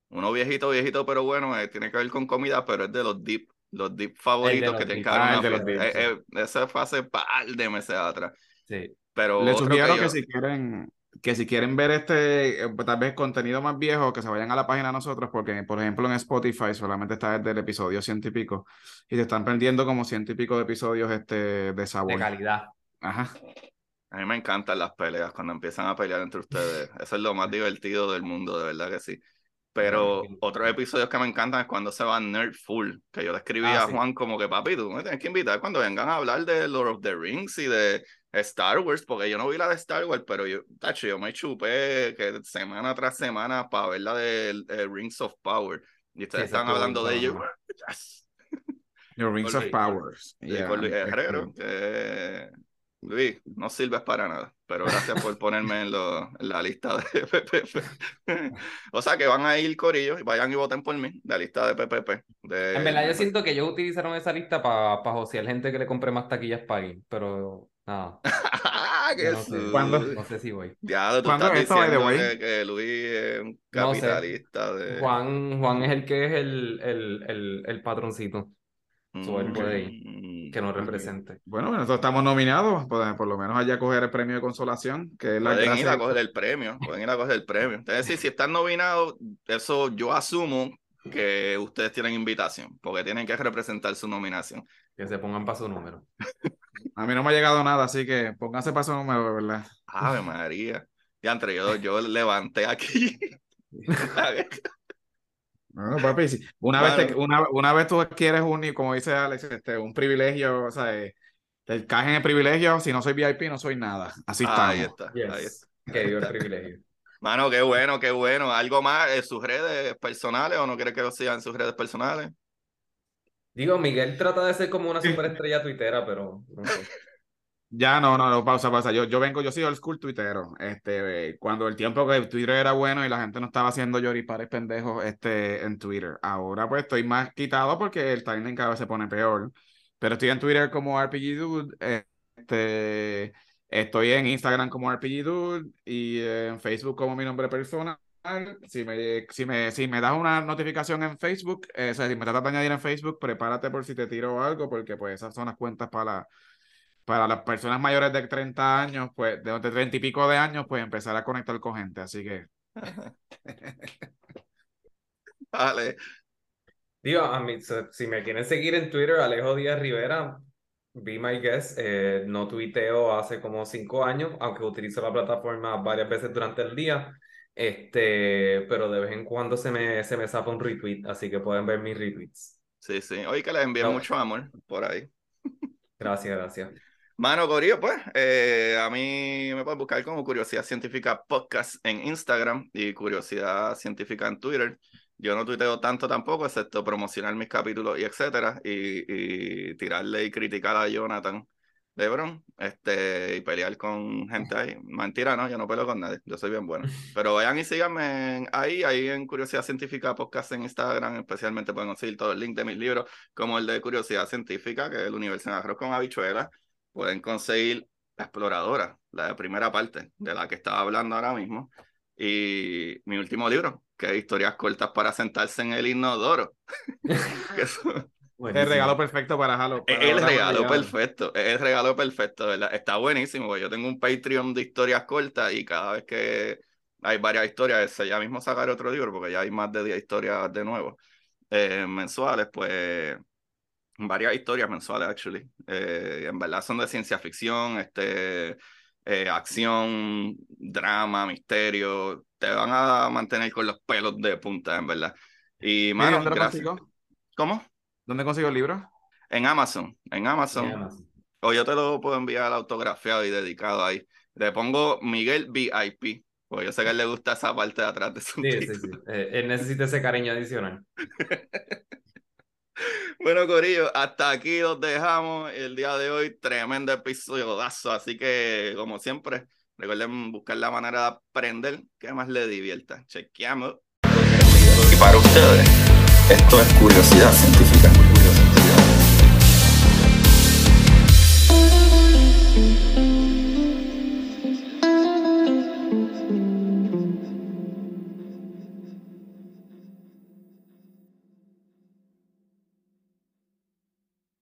Uno viejito, viejito, pero bueno, eh, tiene que ver con comida, pero es de los dip, los dip favoritos los que tienen que Ah, fiesta. dip, Eh, eh, ese fue hace par de meses atrás. Sí. Pero Les sugiero que que, si quieren, que si quieren ver este, eh, tal vez contenido más viejo, que se vayan a la página de nosotros, porque por ejemplo en Spotify solamente está desde el episodio ciento y pico, y se están perdiendo como ciento y pico de episodios este, de De sabor. calidad. Ajá. A mí me encantan las peleas cuando empiezan a pelear entre ustedes. Eso es lo más divertido del mundo, de verdad que sí. Pero otros episodios que me encantan es cuando se van nerd full, que yo le escribí Ah, a sí. Juan como que papi, tú me tienes que invitar cuando vengan a hablar de Lord of the Rings y de Star Wars, porque yo no vi la de Star Wars, pero yo, tacho, yo me chupé que semana tras semana para ver la de eh, Rings of Power. Y ustedes esa están hablando de ello. Yes. Rings of. Powers. Yeah, Luis este, Herrero, que Luis, no sirves para nada, pero gracias por ponerme en, lo- en la lista de PPP. o sea que van a ir corillos y vayan y voten por mí, la lista de PPP. De... En verdad, yo siento que ellos utilizaron esa lista para pa josear gente que le compre más taquillas para ir, pero ¡Ah, yo qué no sé. su- ¿Cuándo? No sé si voy. Ya, tú ¿Cuándo estás es diciendo que, que Luis es un No sé. capitalista de... Juan, Juan es el que es el, el, el, el patroncito. so él Mm, puede ir, mm, Que nos represente. Bueno, nosotros estamos nominados, pues, por lo menos allá coger el premio de consolación, que es la Pueden ir a coger el premio, pueden ir a coger el premio. Es decir, si están nominados, eso yo asumo que ustedes tienen invitación, porque tienen que representar su nominación. Que se pongan para su número. A mí no me ha llegado nada, así que pónganse para su número, de verdad. Ave María. Ya entre yo, yo levanté aquí. No, papi, sí. Una, vez te- una, una vez tú adquieres un, y como dice Alex, este, un privilegio, o sea, eh, te caes en el privilegio, si no soy VIP no soy nada. Así Ahí está, ahí está. Yes. Que dio el privilegio. Mano, qué bueno, qué bueno. ¿Algo más en sus redes personales o no quiere que lo sigan en sus redes personales? Digo, Miguel trata de ser como una superestrella tuitera, pero no sé. Ya no, no, no, pausa, pausa. Yo, yo vengo, yo soy old school tuitero. Este, eh, cuando el tiempo que Twitter era bueno y la gente no estaba haciendo lloripares pendejos este, en Twitter. Ahora pues estoy más quitado porque el timing cada vez se pone peor. Pero estoy en Twitter como RPG Dude. Este, Estoy en Instagram como RPG Dude y en Facebook como mi nombre personal. Si me, si me, si me das una notificación en Facebook, eh, o sea, si me tratas de añadir en Facebook, prepárate por si te tiro algo, porque pues esas son las cuentas para, para las personas mayores de 30 años, pues de, 30 y pico de años, pues empezar a conectar con gente. Así que. vale. Digo, a mí, si me quieren seguir en Twitter, Alejo Díaz Rivera, be my guest. Eh, no tuiteo hace como cinco años, aunque utilizo la plataforma varias veces durante el día. Este, pero de vez en cuando se me, se me zapa un retweet, así que pueden ver mis retweets. Sí, sí. Hoy que les envío mucho amor por ahí. Gracias, gracias. Mano Corillo, pues, eh, a mí me puedes buscar como Curiosidad Científica Podcast en Instagram y Curiosidad Científica en Twitter. Yo no tuiteo tanto tampoco, excepto promocionar mis capítulos y etcétera, y, y tirarle y criticar a Jonathan LeBron este, y pelear con gente ahí. Mentira, no, yo no peleo con nadie, yo soy bien bueno. Pero vayan y síganme ahí, ahí en Curiosidad Científica Podcast en Instagram, especialmente pueden conseguir todo el link de mis libros, como el de Curiosidad Científica, que es el universo en arroz con habichuelas. Pueden conseguir La Exploradora, la primera parte, de la que estaba hablando ahora mismo. Y mi último libro, que es Historias cortas para sentarse en el inodoro. que el regalo perfecto para Halo. Es el regalo perfecto, es el regalo perfecto, ¿verdad? Está buenísimo, yo tengo un Patreon de historias cortas y cada vez que hay varias historias, ya mismo sacar otro libro porque ya hay más de 10 historias de nuevo eh, mensuales, pues varias historias mensuales, actually. Eh, en verdad son de ciencia ficción, este, eh, acción, drama, misterio. Te van a mantener con los pelos de punta, en verdad. Y, mano, gracias. ¿Cómo? ¿Dónde consigo el libro? En Amazon, en Amazon. O yo te lo puedo enviar autografiado y dedicado ahí. Le pongo Miguel VIP, porque yo sé que a él le gusta esa parte de atrás de su Sí, sí, sí. Eh, él necesita ese cariño adicional. bueno, Corillo, hasta aquí los dejamos el día de hoy. Tremendo episodio, así que, como siempre, recuerden buscar la manera de aprender que más le divierta. Chequeamos. Y para ustedes, esto es curiosidad científica.